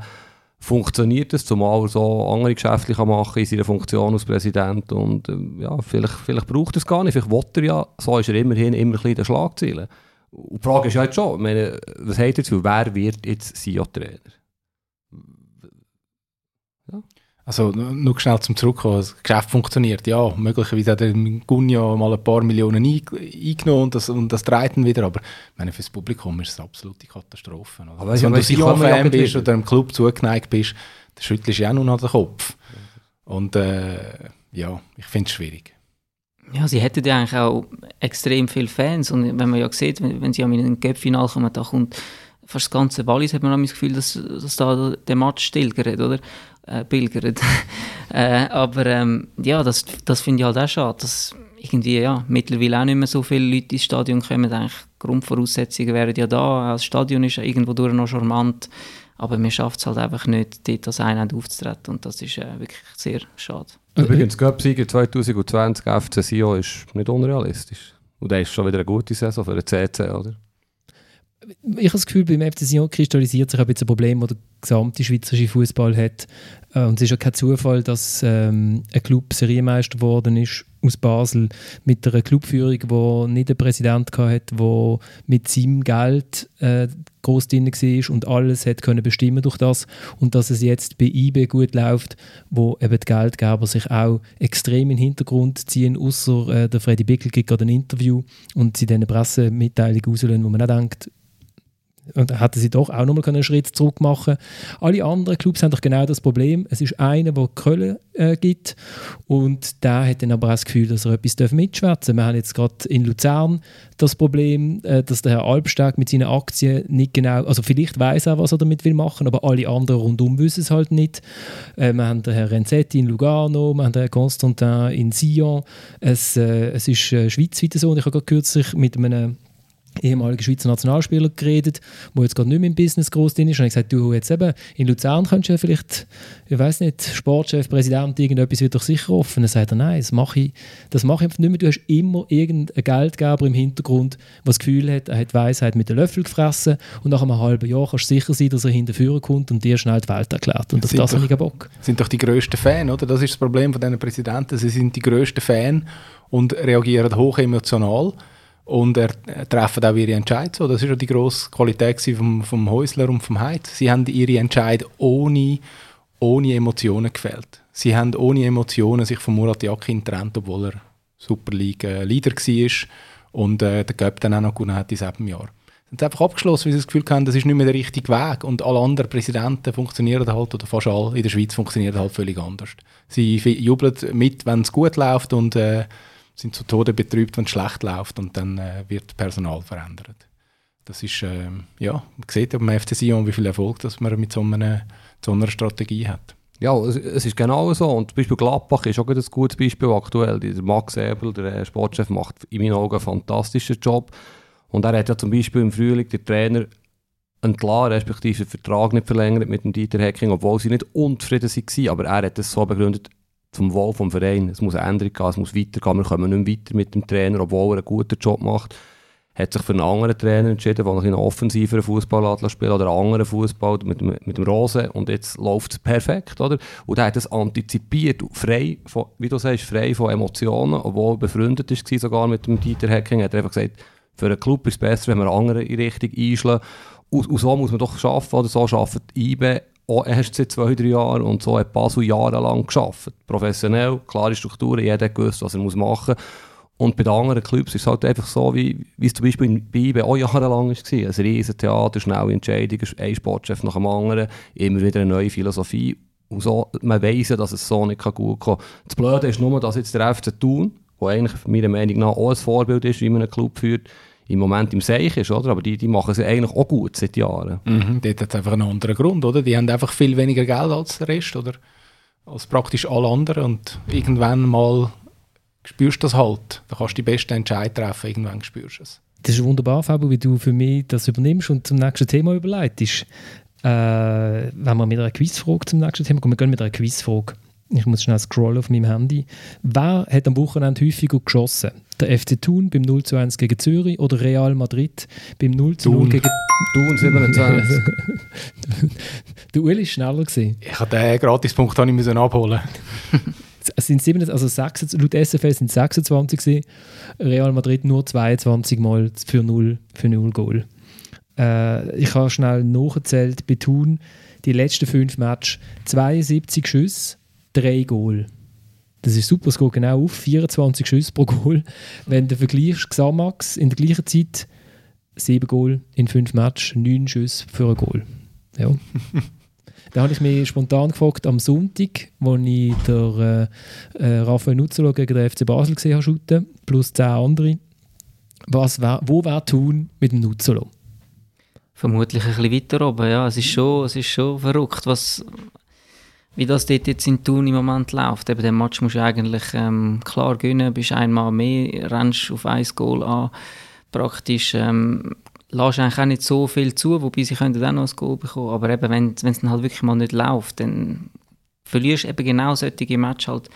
funktioniert es, zumal er so andere Geschäfte kann machen in seiner Funktion als Präsident. Und äh, ja, vielleicht, vielleicht braucht er es gar nicht. Vielleicht will er ja, so ist er immerhin immer ein bisschen in Schlagzeilen. Und die Frage ist ja jetzt schon, ich meine, was hat jetzt, wer wird jetzt SIO-Trainer? Also nur schnell zum Zurückkommen, das Geschäft funktioniert, ja, möglicherweise hat der Gunja mal ein paar Millionen ein, eingenommen und das, und das dreht ihn wieder, aber ich meine, für das Publikum ist es eine absolute Katastrophe. oder? Aber Also, ja, wenn du ja Sion-Fan bist oder einem Club zugeneigt bist, dann schüttelst du ja auch nur noch den Kopf. Und äh, ja, ich finde es schwierig. Ja, sie hätten ja eigentlich auch extrem viele Fans und wenn man ja sieht, wenn, wenn sie am in ein Cup-Final kommen, da kommt fast das ganze Wallis, hat man das Gefühl, dass, dass da der Match stillgert, oder? Äh, pilgert. äh, aber ähm, ja, das, das finde ich halt auch schade, dass irgendwie ja, mittlerweile auch nicht mehr so viele Leute ins Stadion kommen. Eigentlich Grundvoraussetzungen wären ja da, das Stadion ist irgendwo durch noch charmant, aber man schafft es halt einfach nicht, dort als Einheit aufzutreten und das ist äh, wirklich sehr schade. Übrigens, Cup-Sieger 2020 FC Sion ist nicht unrealistisch. Und das ist schon wieder eine gute Saison für den CC, oder? Ich habe das Gefühl, beim FC Sion kristallisiert sich ein bisschen ein Problem, das der gesamte schweizerische Fußball hat. Äh, Und es ist ja kein Zufall, dass ähm, ein Club Serienmeister geworden ist aus Basel mit einer Clubführung, wo nicht einen Präsident hatte, der mit seinem Geld äh, groß drin war und alles hat können bestimmen durch das und dass es jetzt bei IB gut läuft, wo eben die Geldgeber sich auch extrem in den Hintergrund ziehen, außer äh, der Freddy Bickel gibt gerade ein Interview und sie dann eine Pressemitteilung rauslösen, wo man auch denkt, und da hätten sie doch auch nochmal einen Schritt zurück machen Alle anderen Clubs haben doch genau das Problem. Es ist einer, der Köln äh, gibt und der hat dann aber auch das Gefühl, dass er etwas mitschwätzen darf. Wir haben jetzt gerade in Luzern das Problem, äh, dass der Herr Albstag mit seinen Aktien nicht genau, also vielleicht weiß er, was er damit will machen, aber alle anderen rundum wissen es halt nicht. Äh, wir haben den Herrn Renzetti in Lugano, wir haben den Herrn Constantin in Sion. Es, äh, es ist äh, schweizweit so und ich habe gerade kürzlich mit einem ehemaligen Schweizer Nationalspieler geredet, der jetzt gerade nicht mehr im Business groß drin ist. Und ich gesagt, du jetzt eben in Luzern könntest du ja vielleicht, ich weiß nicht, Sportchef, Präsident, irgendetwas wird doch sicher offen. Dann sagt er, nein, das mache ich, das mache ich einfach nicht mehr. Du hast immer irgendeinen Geldgeber im Hintergrund, der das Gefühl hat, er hat Weisheit mit den Löffel gefressen und nach einem halben Jahr kannst du sicher sein, dass er hinterführen kommt und dir schnell die Welt erklärt. Und auf das habe ich Bock. sind doch die grössten Fan, oder? Das ist das Problem von diesen Präsidenten. Sie sind die grössten Fan und reagieren hoch emotional und er, äh, treffen auch ihre Entscheidungen. So, das ist ja die grosse Qualität vom, vom Häusler und vom Heid. Sie haben ihre Entscheidungen ohne, ohne Emotionen gefällt. Sie haben ohne Emotionen sich von Murat Yakin getrennt, obwohl er Super League äh, Leader war und äh, den Cup dann auch noch gewonnen hat in sieben Jahren. Sie haben einfach abgeschlossen, weil sie das Gefühl haben, das ist nicht mehr der richtige Weg. Und alle anderen Präsidenten funktionieren halt, oder fast alle in der Schweiz funktionieren halt völlig anders. Sie jubeln mit, wenn es gut läuft und äh, sind zu Tode betrübt, wenn es schlecht läuft und dann äh, wird Personal verändert. Das ist, ähm, ja, man sieht ja beim FC Sion, wie viel Erfolg dass man mit so einer, so einer Strategie hat. Ja, es, ist genau so. Und zum Beispiel Gladbach ist auch ein gutes Beispiel aktuell. Max Ebel, der äh, Sportchef, macht in meinen Augen einen fantastischen Job. Und er hat ja zum Beispiel im Frühling den Trainer entlassen, respektive den Vertrag nicht verlängert mit dem Dieter Hecking, obwohl sie nicht unzufrieden waren. Aber er hat es so begründet, zum Wohl vom Verein. Es muss eine Änderung geben, es muss weitergehen. Wir kommen nicht mehr weiter mit dem Trainer, obwohl er einen guten Job macht. Hat sich für einen anderen Trainer entschieden, der noch einen offensiveren Fußball spielen oder einen anderen Fußball mit, dem- mit dem Rose. Und jetzt läuft es perfekt, oder? Und er hat es antizipiert, frei von, wie du sagst, frei von Emotionen, obwohl er befreundet war sogar mit dem Dieter Hecking. Hat er einfach gesagt, für einen Club ist es besser, wenn wir andere in Richtung einschlagen. Und, und so muss man doch arbeiten, oder so arbeitet IBE auch erst seit zwei, drei Jahren und so hat Basel jahrelang geschafft. Professionell, klare Strukturen, jeder hat gewusst, was er machen muss. Und bei den anderen Clubs ist es halt einfach so, wie, wie es zum Beispiel in bei IBE auch jahrelang war. Ein riesen Theater, schnelle Entscheidungen, ein Sportchef nach dem anderen, immer wieder eine neue Philosophie. Und so, man weiss ja, dass es so nicht gut kommen kann. Das Blöde ist nur, dass jetzt der FC Thun, der eigentlich meiner Meinung nach auch ein Vorbild ist, wie man einen Club führt, im Moment im Seich ist, oder? Aber die, die machen es eigentlich auch gut seit Jahren. Mhm, dort hat es einfach einen anderen Grund, oder? Die haben einfach viel weniger Geld als der Rest, oder? Als praktisch alle anderen. Und irgendwann mal spürst du das halt. Da kannst du die besten Entscheidungen treffen, irgendwann spürst du es. Das ist wunderbar, Fabio, wie du für mich das übernimmst und zum nächsten Thema überleitest. Äh, wenn wir mit einer Quizfrage zum nächsten Thema kommen, wir gehen mit einer Quizfrage. Ich muss schnell scrollen auf meinem Handy. Wer hat am Wochenende häufiger geschossen? Der FC Thun beim 0 zu 1 gegen Zürich oder Real Madrid beim 0 zu 0 Thun. gegen... Thun 27. Der Uli war schneller. Gewesen. Ich habe den Gratispunkt habe ich müssen abholen. Es sind 27, also 26, laut SFL sind es 26 gewesen. Real Madrid nur 22 Mal für 0, für 0 Goal. Äh, ich habe schnell nachgezählt, bei Thun die letzten fünf Matches 72 Schüsse, 3 Goal. Das ist super, es geht genau auf, 24 Schüsse pro Goal. Wenn du vergleichst, Xamax in der gleichen Zeit 7 Goal in 5 Matches, 9 Schüsse für ein Goal. Ja. Da habe ich mich spontan gefragt, am Sonntag, wo ich der, äh, äh, Raphael Nuzzolo gegen den FC Basel gesehen habe, shooten, plus 10 andere, was wär, wo wäre tun mit dem Nuzzolo? Vermutlich ein bisschen weiter oben, ja. Es ist schon, es ist schon verrückt, was, wie das dort jetzt in Thun im Moment läuft. Eben, den Match musst du eigentlich ähm, klar gewinnen, bist einmal mehr, rennst auf ein Goal an. Praktisch ähm, lässt eigentlich auch nicht so viel zu, wobei sie könnten auch noch ein Goal bekommen. Aber eben, wenn es dann halt wirklich mal nicht läuft, dann verlierst du eben genau solche Match halt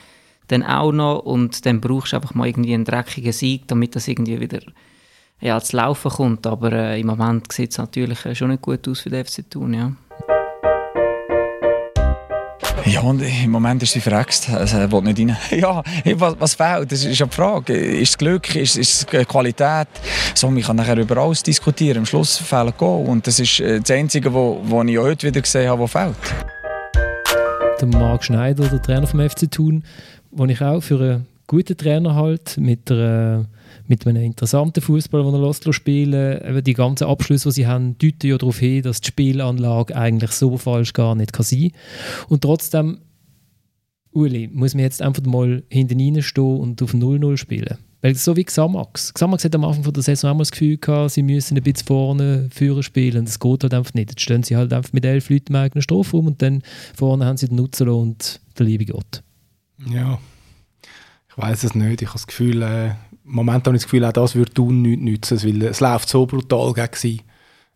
dann auch noch und dann brauchst du einfach mal irgendwie einen dreckigen Sieg, damit das irgendwie wieder ja, zu laufen kommt. Aber äh, im Moment sieht es natürlich äh, schon nicht gut aus für den FC Thun, ja. Ja, und im Moment ist sie verrext. Also, er will nicht rein. Ja, was, was fehlt? Das ist ja die Frage. Ist es Glück? Ist, ist es Qualität? So, man kann nachher über alles diskutieren. Am Schluss fehlen Goal. Und das ist äh, das Einzige, was ich heute wieder gesehen habe, was fehlt. Der Marc Schneider, der Trainer vom FC Thun, den ich auch für einen guten Trainer halte, mit, der, mit einem interessanten Fußball, den er lässt spielen Die ganzen Abschlüsse, die sie haben, deuten ja darauf hin, dass die Spielanlage eigentlich so falsch gar nicht kann sein Und trotzdem, Uli, muss man jetzt einfach mal hinten reinstehen und auf 0-0 spielen. Weil so wie Xamax. Xamax hat am Anfang von der Saison auch mal das Gefühl gehabt, sie müssen ein bisschen vorne führen spielen. Das geht halt einfach nicht. Jetzt stehen sie halt einfach mit elf Leuten im eigenen Strafraum und dann vorne haben sie den Nutzelo und den lieben Gott. Ja. Ich weiß es nicht. Ich habe das Gefühl, äh, im Moment habe ich das Gefühl, auch das würde Thun nichts nützen, weil es läuft so brutal gegen sie.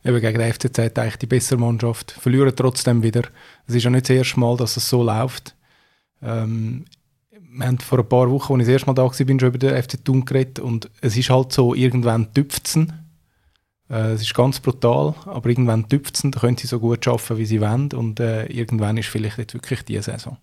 Eben gegen den FCZ eigentlich die bessere Mannschaft. Verlieren trotzdem wieder. Es ist ja nicht das erste Mal, dass es so läuft. Ähm, wir haben vor ein paar Wochen, als ich das erste Mal da war, schon über den FC Thun geredet und es ist halt so, irgendwann tüpft es. Äh, es ist ganz brutal, aber irgendwann tüpft es, dann können sie so gut arbeiten, wie sie wollen und äh, irgendwann ist vielleicht nicht wirklich diese Saison.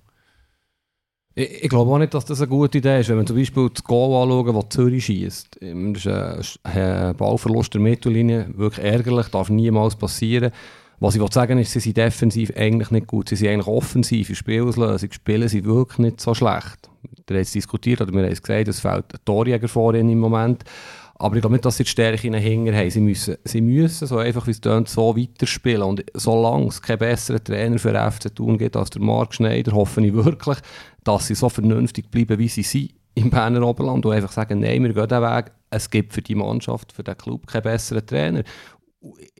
Ich, ich, glaube auch nicht, dass das eine gute Idee ist. Wenn wir zum Beispiel das Goal anschauen, das Zürich schießt. Das ist ein Ballverlust der Mittellinie, wirklich ärgerlich, darf niemals passieren. Was ich sagen ist, sie sind defensiv eigentlich nicht gut. Sie sind eigentlich offensiv in Spielauslösung, spielen sie wirklich nicht so schlecht. Wir haben es diskutiert oder wir haben es gesagt, es fehlt ein Torjäger vor ihnen im Moment. Aber ich glaube nicht, dass sie die Stärke in den Hänger haben. Sie müssen, sie müssen so einfach, wie es tönt, so weiterspielen. Und solange es keinen besseren Trainer für FC Thun gibt als der Marc Schneider, hoffe ich wirklich, dass sie so vernünftig bleiben, wie sie sind im Berner Oberland und einfach sagen, nein, wir gehen diesen Weg. Es gibt für die Mannschaft, für den Club keinen besseren Trainer.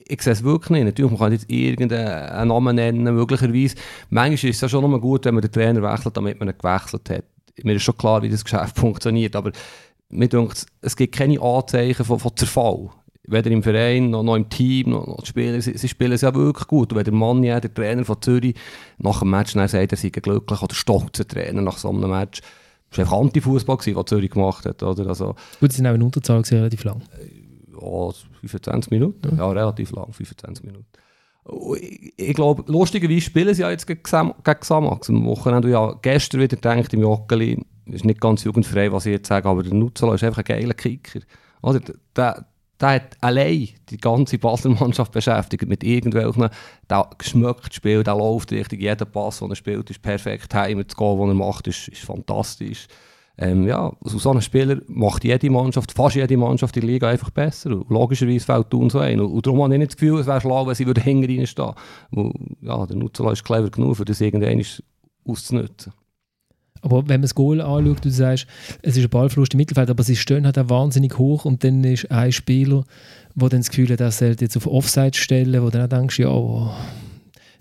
Ich sehe es wirklich nicht. Natürlich, man kann jetzt irgendeinen Namen nennen, möglicherweise. Manchmal ist es ja schon noch gut, wenn man den Trainer wechselt, damit man ihn gewechselt hat. Mir ist schon klar, wie das Geschäft funktioniert, aber mir denkt, es gibt keine Anzeichen von, von Zerfall. Weder im Verein, noch, noch im Team, noch, noch die Spieler. Sie, sie, spielen es ja wirklich gut. Und wenn der Mann, der Trainer von Zürich, nach dem Match dann sagt, er sei glücklich oder stolzer Trainer nach so einem Match, das war einfach Antifußball, was Zürich gemacht hat. Oder? Also, gut, sie sind auch in Unterzahl relativ lang. Ja, 25 Minuten. Ja, ja relativ lang, 25 Minuten. Ich, ich glaube, lustigerweise spielen sie ja jetzt gegen, Xamax am Wochenende. Ja, gestern wieder gedacht im Joggeli, ist nicht ganz jugendfrei, was ich jetzt sage, aber der Nutzelo ist einfach ein geiler Kicker. Oder, der, der hat allein die ganze Basel-Mannschaft beschäftigt mit irgendwelchen, der geschmückt Spiel, der läuft richtig, jeder Pass, den er spielt, ist perfekt, heim zu gehen, was er macht, ist, ist fantastisch. Ähm, ja, so, so ein Spieler macht jede Mannschaft, fast jede Mannschaft in der Liga einfach besser. Und logischerweise fällt Thun so ein. Und, darum habe ich nicht das Gefühl, es wäre schlau, wenn sie hinten reinstehen würden. Ja, der Nutzelo ist clever genug, um das irgendwann auszunutzen. Aber wenn man das Goal anschaut, du sagst, es ist ein Ballverlust im Mittelfeld, aber sie stehen halt auch wahnsinnig hoch und dann ist ein Spieler, der dann das Gefühl hat, er sollte jetzt auf Offside stellen, wo dann denkst, ja, oh,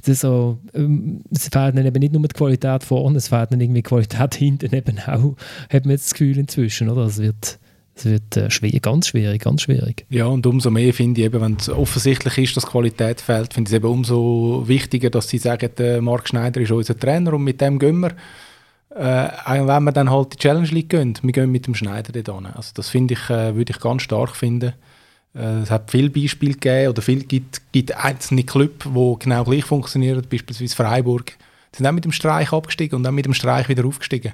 das so, ähm, es fehlt dann eben nicht nur die Qualität vorne, es fehlt dann irgendwie die Qualität hinten eben auch, hat man jetzt das Gefühl inzwischen, oder? Es wird, es wird äh, schwer, ganz schwierig, ganz schwierig. Ja, und umso mehr finde ich eben, wenn es offensichtlich ist, dass Qualität fehlt, finde ich es eben umso wichtiger, dass sie sagen, der Marc Schneider ist unser Trainer und mit dem gehen wir äh, wenn wir dann halt die Challenge League gehen, wir gehen mit dem Schneider dort hin. Also das finde ich, äh, würde ich ganz stark finden. Äh, es hat viele Beispiele gegeben oder viel gibt, gibt einzelne Clubs, die genau gleich funktionieren, beispielsweise Freiburg. Die sind auch mit dem Streich abgestiegen und dann mit dem Streich wieder aufgestiegen.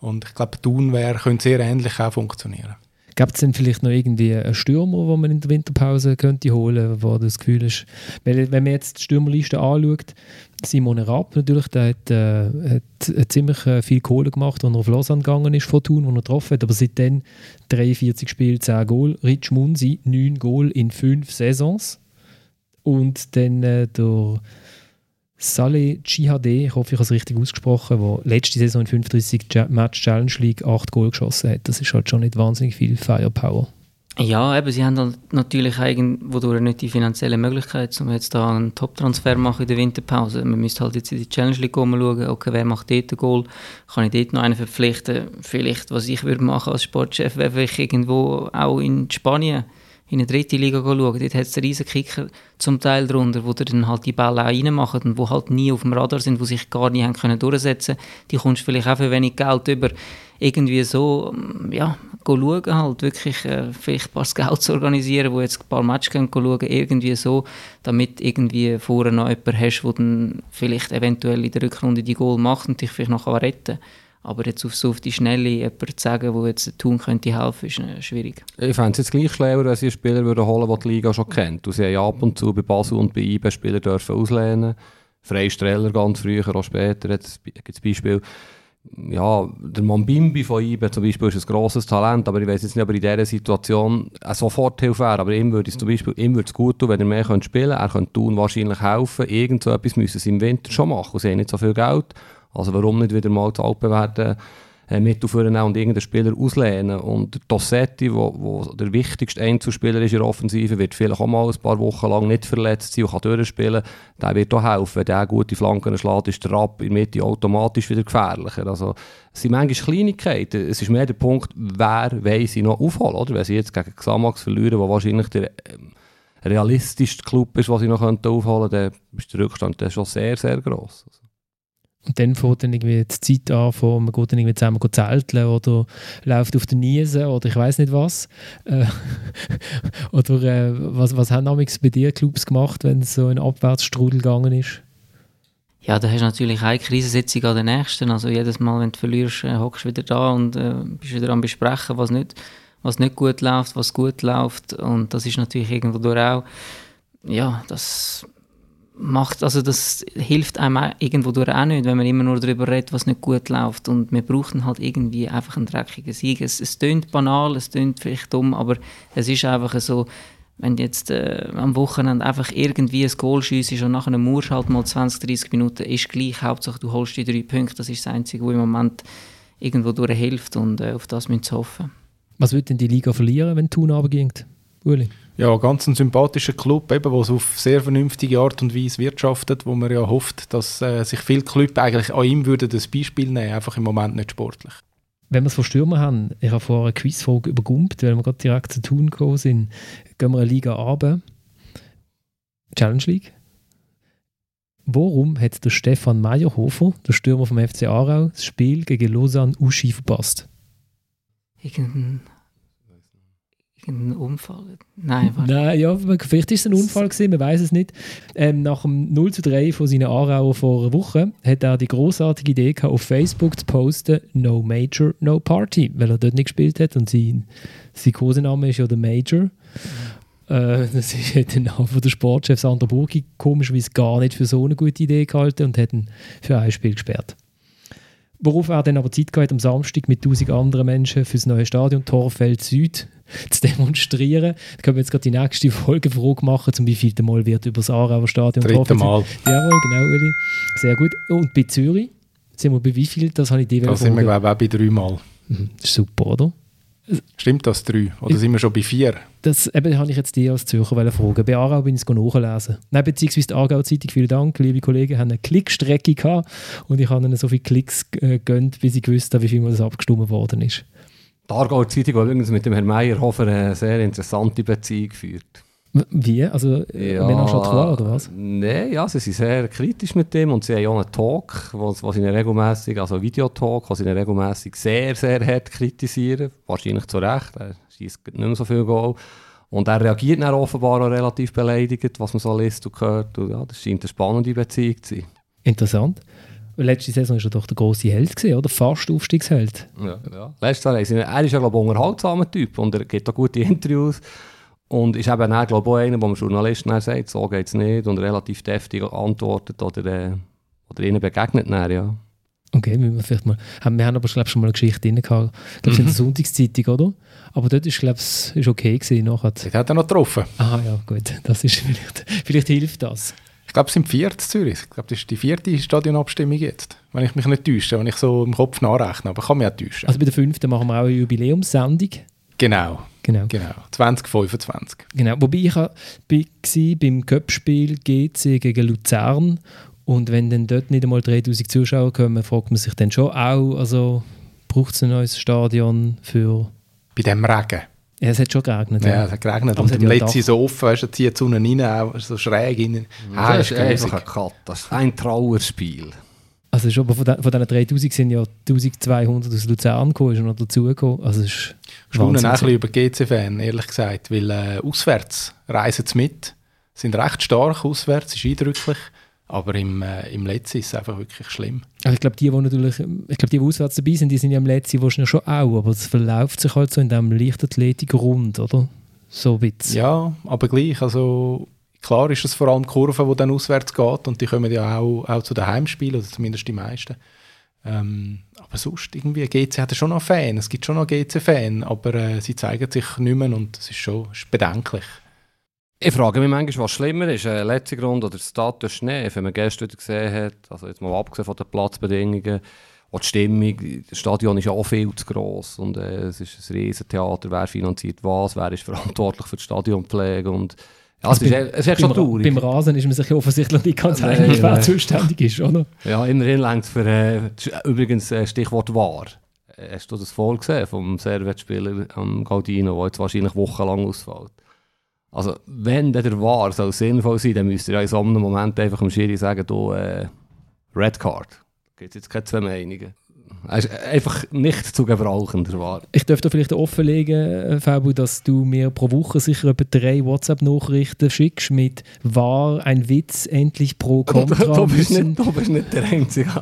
Und ich glaube, Thun könnte sehr ähnlich auch funktionieren. Gibt es denn vielleicht noch irgendwie einen Stürmer, den man in der Winterpause könnte holen, wo das Gefühl ist, weil, wenn man jetzt die Stürmerliste anschaut, Simone Rapp natürlich, der hat, äh, hat ziemlich äh, viel Kohle gemacht, als er auf Lausanne gegangen ist von Thun, wo er getroffen hat, aber seitdem 43 Spiele, 10 Goal, Rich Munsi 9 Goal in 5 Saisons. Und dann äh, der Saleh Chihade, ich hoffe, ich habe es richtig ausgesprochen, der letzte Saison in 35 Match Challenge League 8 Goal geschossen hat. Das ist halt schon nicht wahnsinnig viel Firepower. Ja, eben, sie haben halt natürlich wodurch nicht die finanzielle Möglichkeit, um jetzt da einen Top-Transfer machen in der Winterpause. Man müsste halt jetzt in die Challenge League schauen, okay, wer macht dort ein Goal, kann ich dort noch einen verpflichten. Vielleicht, was ich würde machen als Sportchef, wäre ich irgendwo auch in Spanien in eine dritte Liga schauen. Dort hat es riesen Kicker zum Teil drunter, wo dann halt die Bälle auch reinmachen und wo halt nie auf dem Radar sind, wo sich gar nie haben können durchsetzen Die kommst du vielleicht auch für wenig Geld über. Irgendwie so, mm, ja, schauen halt, wirklich äh, vielleicht ein paar Scouts organisieren, die jetzt ein paar Matches gehen schauen, irgendwie so, damit irgendwie vorher noch jemanden hast, der dann vielleicht eventuell in der Rückrunde die Goal macht und dich vielleicht noch retten kann. Aber jetzt auf, so auf die Schnelle jemanden zu sagen, der jetzt tun könnte helfen, ist äh, schwierig. Ich fände es jetzt gleich schlauer, wenn sie einen Spieler holen würden, den die Liga schon kennt. Und sie haben ab und zu bei Basel und bei IBE Spieler dürfen auslehnen. Frei Streller ganz früher, auch später gibt es Beispiel. Ja, der Mambimbi von IBE zum Beispiel ist ein grosses Talent, aber ich weiß jetzt nicht, ob er in dieser Situation eine Soforthilfe wäre. Aber ihm würde es zum Beispiel ihm würde es gut tun, wenn er mehr spielen könnte. Er könnte tun wahrscheinlich helfen. Irgend so etwas müssen sie im Winter schon machen. Sie haben nicht so viel Geld. Also warum nicht wieder mal das Altbewerten äh, mitführen und irgendeinen Spieler auslehnen. Und der Tossetti, wo, wo der wichtigste Einzelspieler ist in der Offensive, wird vielleicht auch mal ein paar Wochen lang nicht verletzt sein und kann durchspielen. Der wird auch helfen. Wenn der gute Flanken schlägt, ist der Rapp in der Mitte automatisch wieder gefährlicher. Also, es sind manchmal Kleinigkeiten. Es ist mehr der Punkt, wer will sie noch aufholen. Oder? Wenn sie jetzt gegen Xamax verlieren, wo wahrscheinlich der ähm, realistischste Club ist, was sie noch aufholen könnten, dann ist der Rückstand dann schon sehr, sehr gross. Also. Und dann fängt dann irgendwie die Zeit an, von, man geht dann irgendwie zusammen zelteln oder läuft auf den Niesen oder ich weiß nicht was. Äh, oder äh, was, was haben damals bei dir Clubs gemacht, wenn es so ein Abwärtsstrudel gegangen ist? Ja, da hast du natürlich eine Krisensitzung an der nächsten. Also jedes Mal, wenn du verlierst, äh, hockst du wieder da und äh, bist wieder am besprechen, was nicht, was nicht gut läuft, was gut läuft. Und das ist natürlich irgendwo durch auch, ja, das macht, also das hilft einem irgendwo durch auch nicht, wenn man immer nur darüber redet, was nicht gut läuft. Und wir brauchen halt irgendwie einfach einen dreckigen Sieg. Es, es tönt banal, es tönt vielleicht dumm, aber es ist einfach so, wenn jetzt äh, am Wochenende einfach irgendwie ein Goal schiessest und nachher musst halt mal 20, 30 Minuten, ist gleich, Hauptsache du holst die drei Punkte, das ist das Einzige, was im Moment irgendwo durch hilft und äh, auf das müssen wir hoffen. Was wird denn die Liga verlieren, wenn Thun runtergeht? Uli? Ja, ganz ein sympathischer Club, eben, wo es auf sehr vernünftige Art und Weise wirtschaftet, wo man ja hofft, dass äh, sich viele Clubs eigentlich an ihm würden das Beispiel nehmen, einfach im Moment nicht sportlich. Wenn wir es von Stürmer haben, ich habe vorher eine Quizfolge übergumpt, weil wir gerade direkt zu tun gekommen sind, gehen wir eine Liga runter. Challenge League. Warum hat der Stefan Meyerhofer, der Stürmer vom FC Aarau, das Spiel gegen Lausanne Uschi verpasst? Irgendein ein Unfall? Nein, warte. Nein, ja, vielleicht ist es ein Unfall gewesen, man weiß es nicht. Ähm, nach dem 0 zu 3 von seinen Aarauer vor einer Woche hat er die großartige Idee gehabt, auf Facebook zu posten, No Major, No Party, weil er dort nicht gespielt hat und sein, sein Kosename ist ja der Major. Mhm. Äh, das ist der Name von der Sportchef Sandra Burgi komischerweise gar nicht für so eine gute Idee gehalten und hat ihn für ein Spiel gesperrt. Worauf er dann aber Zeit gehabt am Samstag mit 1000 anderen Menschen für das neue Stadion Torfeld Süd zu demonstrieren. Da können wir jetzt gerade die nächste Folgefrage machen, zum wievielten Mal wird über das Aarauer Stadion Dritte Mal. Jawohl, genau, Uli. Sehr gut. Und bei Zürich sind wir bei wie viel? Das habe ich dir Da sind wir, glaube ich, auch bei drei Mal. Mhm. Das ist super, oder? Stimmt das drei? Oder sind wir schon bei vier? Das eben, habe ich jetzt dir als Zürcher fragen. Bei Aarau bin ich es nachlesen. Nein, beziehungsweise die Aargau-Zeitung, vielen Dank, liebe Kollegen, haben eine Klickstrecke gehabt und ich habe ihnen so viele Klicks äh, gönnt, bis ich gewusst habe, wie viel mal das abgestimmt worden ist. Die Aargauer Zeitung hat übrigens mit dem Herrn Meyerhofer eine sehr interessante Beziehung geführt. Wie? Also ja, Ménage à trois, oder was? Nein, ja, sie sind sehr kritisch mit dem und sie haben auch einen Talk, wo, wo sie ihn regelmäßig, also Videotalk, wo sie ihn regelmäßig sehr, sehr hart kritisieren. Wahrscheinlich zu Recht, er schießt nicht mehr so viel Goal. Und er reagiert dann offenbar auch relativ beleidigt, was man so liest und hört. Und ja, das scheint eine spannende Beziehung zu sein. Interessant. Letzte Saison war er doch der grosse Held, gewesen, oder? Fast Aufstiegsheld. Ja, ja. Letztes Jahr, er ist ja, glaube ich, ein unterhaltsamer Typ und er gibt auch gute Interviews. Und ist eben auch, glaube ich, auch einer, wo man Journalisten sagt, so geht es nicht und relativ deftig antwortet oder, äh, oder ihnen begegnet. Dann, ja. Okay, wir, vielleicht mal, wir haben aber glaub, schon mal eine Geschichte drin gehabt. Ich glaube, mhm. in der Sonntagszeitung, oder? Aber dort ist, glaube ich, okay gewesen. Nachher. Das hat er noch getroffen. Ah ja, gut. Das ist vielleicht, vielleicht hilft das. Ich glaube, es sind vier in Zürich. Ich glaube, das ist die vierte Stadionabstimmung jetzt. Wenn ich mich nicht täusche, wenn ich so im Kopf nachrechne. Aber ich kann mich auch täuschen. Also bei der fünften machen wir auch eine Jubiläumssendung. Genau. Genau. genau. 2025. Genau. Wobei ich war beim Cup-Spiel GC gegen Luzern und wenn dann dort nicht einmal 3000 Zuschauer kommen, fragt man sich dann schon auch, also braucht es ein neues Stadion für... Bei dem Regen. Ja, es hat schon geregnet. Ja, ja. es hat geregnet. Aber und im letzten so offen, weißt du, zieht die Sonne rein, auch so schräg rein. Ja, das ist einfach ein Kat. ein Trauerspiel. Also schon von, den, von diesen 3000 sind ja 1200 aus Luzern gekommen, ist noch dazugekommen. Also es ist Staunen auch ein bisschen über GC-Fan, ehrlich gesagt, weil äh, auswärts reisen sie mit, sind recht stark auswärts, ist eindrücklich, aber im, äh, im Letzten ist es einfach wirklich schlimm. Also ich glaube, die, die natürlich, ich glaube, die, die auswärts dabei sind, die sind ja im Letzten wahrscheinlich schon auch, aber es verläuft sich halt so in diesem Leichtathletik-Rund, oder? So ein bisschen. Ja, aber gleich, also Klar ist es vor allem die Kurve, die dann auswärts geht und die kommen ja auch, auch zu den Heimspielen, oder zumindest die meisten. Ähm, aber sonst irgendwie, GC hat ja schon noch Fan, es gibt schon noch GC-Fan, aber äh, sie zeigen sich nicht mehr und das ist schon ist bedenklich. Ich frage mich manchmal, was schlimmer ist, äh, letzter Grund oder das Status Schnee, wenn man gestern wieder gesehen hat, also jetzt mal abgesehen von den Platzbedingungen, auch die Stimmung, das Stadion ist ja auch viel zu gross und äh, es ist ein Riesentheater, wer finanziert was, wer ist verantwortlich für die Stadionpflege und ja, es ist, beim- e- es ist echt schon traurig. beim Rasen ist man sich offensichtlich nicht ganz Nein, einig, wer nein. zuständig ist, oder? Ja, immerhin längt für, äh, übrigens äh, Stichwort wahr. Äh, Hast du das voll gesehen vom Servetspieler am Galdino, der jetzt wahrscheinlich wochenlang ausfällt? Also, wenn der Wahr soll sinnvoll sein, dann müsste er ja in so einem Moment einfach dem Schiri sagen, du, äh, Red Card. Da gibt es jetzt keine zwei Meinungen. Er ist einfach nicht zu gebrauchen, der Wahr. Ich dürfte vielleicht offenlegen, äh, Fabu, dass du mir pro Woche sicher etwa drei WhatsApp-Nachrichten schickst mit «War ein Witz endlich pro Contra?» du, bist nicht, du bist nicht der Einzige.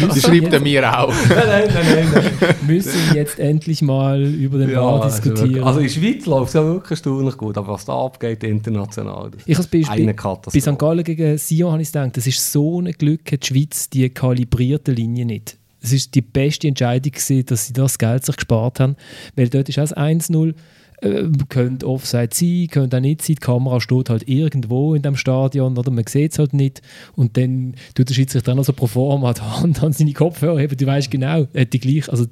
Das schreibt er mir auch. nein, nein, nein, nein. müssen jetzt endlich mal über den War also, diskutieren. also in der Schweiz läuft es ja wirklich erstaunlich gut, aber was da abgeht international, das ich habe ist bei, eine Katastrophe. bei St. Gallen gegen Sion habe ich gedacht, das ist so ein Glück, hat die Schweiz die kalibrierte Linie nicht. Es ist die beste Entscheidung gewesen, dass sie das Geld sich gespart haben, weil dort ist das 1-0 äh, könnte Offside sein, könnte auch nicht sein. Die Kamera steht halt irgendwo in dem Stadion oder man sieht es halt nicht. Und dann tut der Schiedsrichter dann noch so pro forma die Hand an seine Kopfhörer heben. Du weißt genau, hat die gleiche, also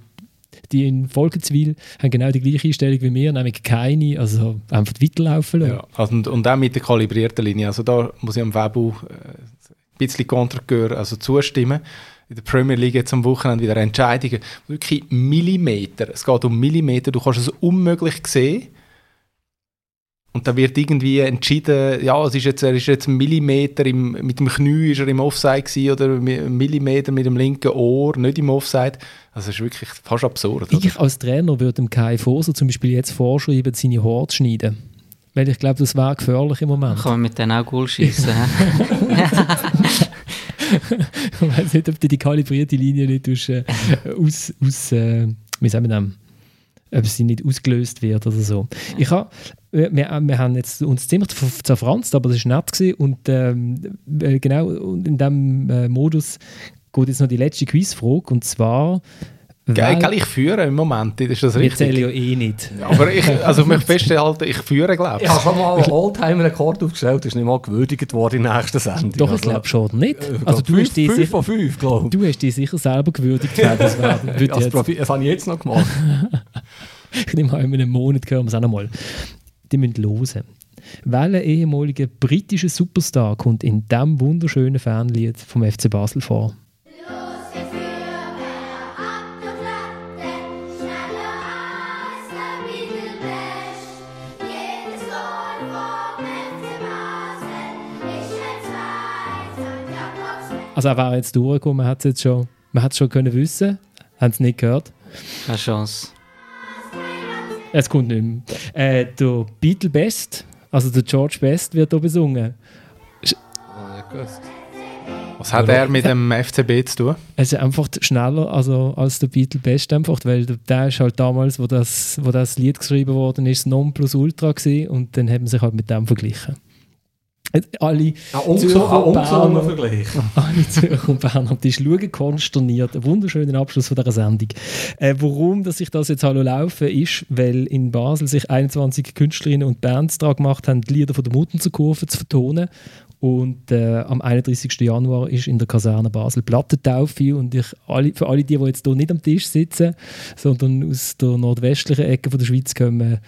die in Volkenswil haben genau die gleiche Einstellung wie wir, nämlich keine, also einfach weiterlaufen lassen. Ja, also und, und auch mit der kalibrierten Linie. Also da muss ich am Fabu äh, ein bisschen kontra also zustimmen. In der Premier League jetzt am Wochenende wieder Entscheidungen, wirklich Millimeter. Es geht um Millimeter, du kannst es unmöglich sehen. Und da wird irgendwie entschieden, ja, es ist jetzt, er ist jetzt ein Millimeter im, mit dem Knie ist er im Offside gewesen, oder ein Millimeter mit dem linken Ohr, nicht im Offside. Also es ist wirklich fast absurd. Oder? Ich als Trainer würde dem Kai Foser zum Beispiel jetzt vorschreiben, seine Haare zu schneiden. Weil ich glaube, das wäre gefährlich im Moment. Kann man mit denen auch Goal schießen. ich weiß nicht, ob du die kalibrierte Linie nicht tust, äh, aus, aus äh, wie sagen wir ob sie nicht ausgelöst wird oder so. Ich ha, wir, wir haben jetzt uns ziemlich zerfranst, aber das war nett gewesen und ähm, äh, genau in diesem äh, Modus geht jetzt noch die letzte Quizfrage und zwar Geil, wer- geil, ich führe im Moment, ist das richtig? zählen ja eh nicht. Aber ich, also ich möchte festhalten, ich führe, glaube ich. Ich habe schon mal einen Oldtimer-Rekord aufgestellt, das ist nicht mal gewürdigt worden in der nächsten Sendung. Doch, ich glaube schon nicht. äh, Also du hast, die fünf sicher, von fünf, glaube du hast die sicher selber gewürdigt. Das, ich. Das, das habe ich jetzt noch gemacht. Ich nehme an, in einem Monat hören wir es auch noch mal. Die müssen hören. Welcher ehemalige britische Superstar kommt in diesem wunderschönen Fanlied vom FC Basel vor? Also er wäre jetzt durchgekommen, man hat es jetzt schon, man hat es schon können wissen, haben es nicht gehört. Keine Chance. Es kommt nicht mehr. Äh, der Beatle Best, also der George Best, wird hier besungen. Was hat er mit dem FCB zu tun? Es ist einfach schneller also, als der Beatle Best, einfach, weil der, ist halt damals, wo das, wo das Lied geschrieben worden ist, Nonplusultra gewesen und dann haben sie sich halt mit dem verglichen. Alle Zürcher und Berner. Alle Zürcher und Berner, die schauen konsterniert. Ein wunderschöner Abschluss von dieser Sendung. Äh, warum dass ich das jetzt hallo laufe, ist, weil in Basel sich 21 Künstlerinnen und Bands daran gemacht haben, die Lieder von der Mutter Kurve zu vertonen. Und äh, am 31. Januar ist in der Kaserne Basel Plattentaufe. Und ich, alle, für alle die, die jetzt hier nicht am Tisch sitzen, sondern aus der nordwestlichen Ecke von der Schweiz kommen,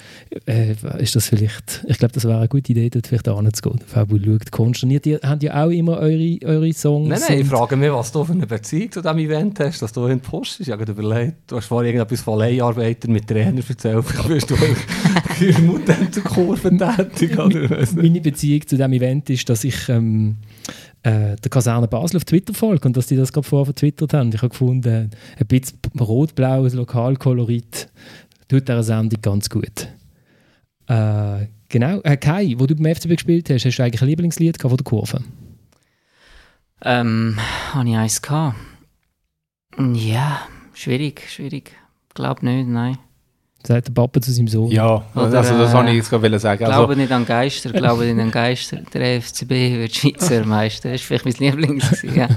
äh, ist das vielleicht, ich glaube, das wäre eine gute Idee, dort vielleicht hinzugehen. Fabu schaut konsterniert. Ihr habt ja auch immer eure, eure Songs. Nein, nein, ich frage mich, was du für eine Beziehung zu diesem Event hast, dass du in Post ist. Ich habe überlegt, du hast vorhin irgendetwas von Leiharbeitern mit Trainer erzählt. Bist du für Mutter zur Kurve tätig? Meine Beziehung zu diesem Event ist, dass ich ähm, äh, der Kaserne Basel auf Twitter folge und dass die das gerade vorher vertwittert haben. Ich habe gefunden, ein bisschen rot-blaues Lokalkolorit tut dieser Sendung ganz gut. Äh, genau. Äh, Kai, wo du beim FCB gespielt hast, hast du eigentlich ein Lieblingslied von der Kurve? Ähm, habe ich eins gehabt? Ja, schwierig, schwierig. Glaub nicht, nein. Sagt der Papa zu seinem Sohn. Ja, Oder, also das äh, wollte ich jetzt gerade sagen. Glaube Also, nicht an Geister, glaube nicht an Geister. Der FCB wird Schweizer Meister. Das war vielleicht mein Lieblings. Ja.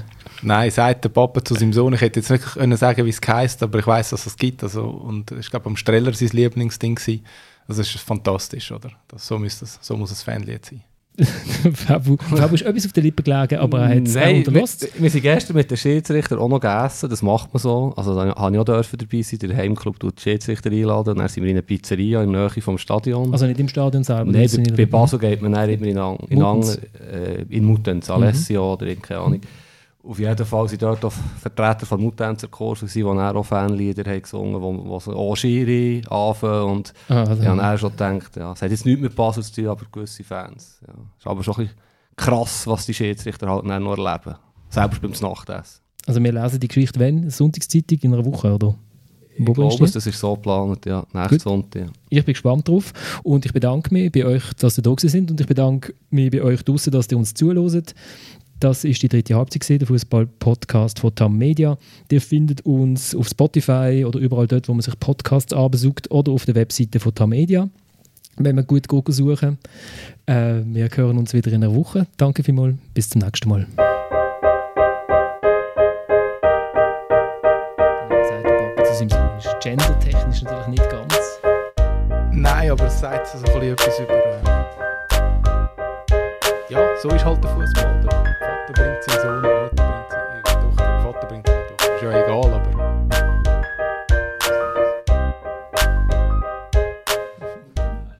nein, sagt der Papa zu seinem Sohn, ich hätte jetzt nicht können sagen, wie es heisst, aber ich weiß, dass es gibt. Also, und ich glaube, am Streller sein Lieblingsding. Also es ist fantastisch, oder? Das, so, muss das, so muss ein Fanlied sein. Fabu, Fabu ist etwas auf der Lippe gelegen, aber er hat es Nein, wir, unterlassen. wir sind gestern mit den Schiedsrichter auch noch gegessen, das macht man so. Also da habe ich auch dürfen dabei sein, der Heimclub tut die Schiedsrichter einladen und dann sind wir in einer Pizzeria in der Nähe vom Stadion. Also nicht im Stadion selber. Nein, bei, bei Basel geht man dann immer in, in, Muttens. Ang, äh, in Muttens, Alessio oder in, keine Ahnung. Auf jeden Fall sind dort auch Vertreter von Muttenser Kurse, die dann auch Fanlieder haben gesungen haben, so «Oh Schiri» anfangen und Ah, ich habe dann schon gedacht, ja, es hat jetzt nichts mit Basel zu tun, aber gewisse Fans. Ja. Ist aber schon ein bisschen krass, was die Schiedsrichter halt dann noch erleben. Selbst beim Nachtessen. also wir lesen die Geschichte wenn? Sonntagszeitung in einer Woche, oder? Ich Wo glaube, das ist so geplant, ja. Nächsten. Sonntag. Ja. Ich bin gespannt drauf und ich bedanke mich bei euch, dass ihr da sind und ich bedanke mich bei euch draußen, dass ihr uns zuhört. Das ist die dritte Halbzeit, der Fußball-Podcast von TAM Media. Ihr findet uns auf Spotify oder überall dort, wo man sich Podcasts anbesucht oder auf der Webseite von TAM Media, wenn man gut gucken suchen. Äh, wir hören uns wieder in einer Woche. Danke vielmals, bis zum nächsten Mal. Gendertechnisch natürlich nicht ganz. Nein, aber es sagt so ein bisschen etwas über. Ja, so ist halt der Fußball. Der Vater bringt seinen Sohn.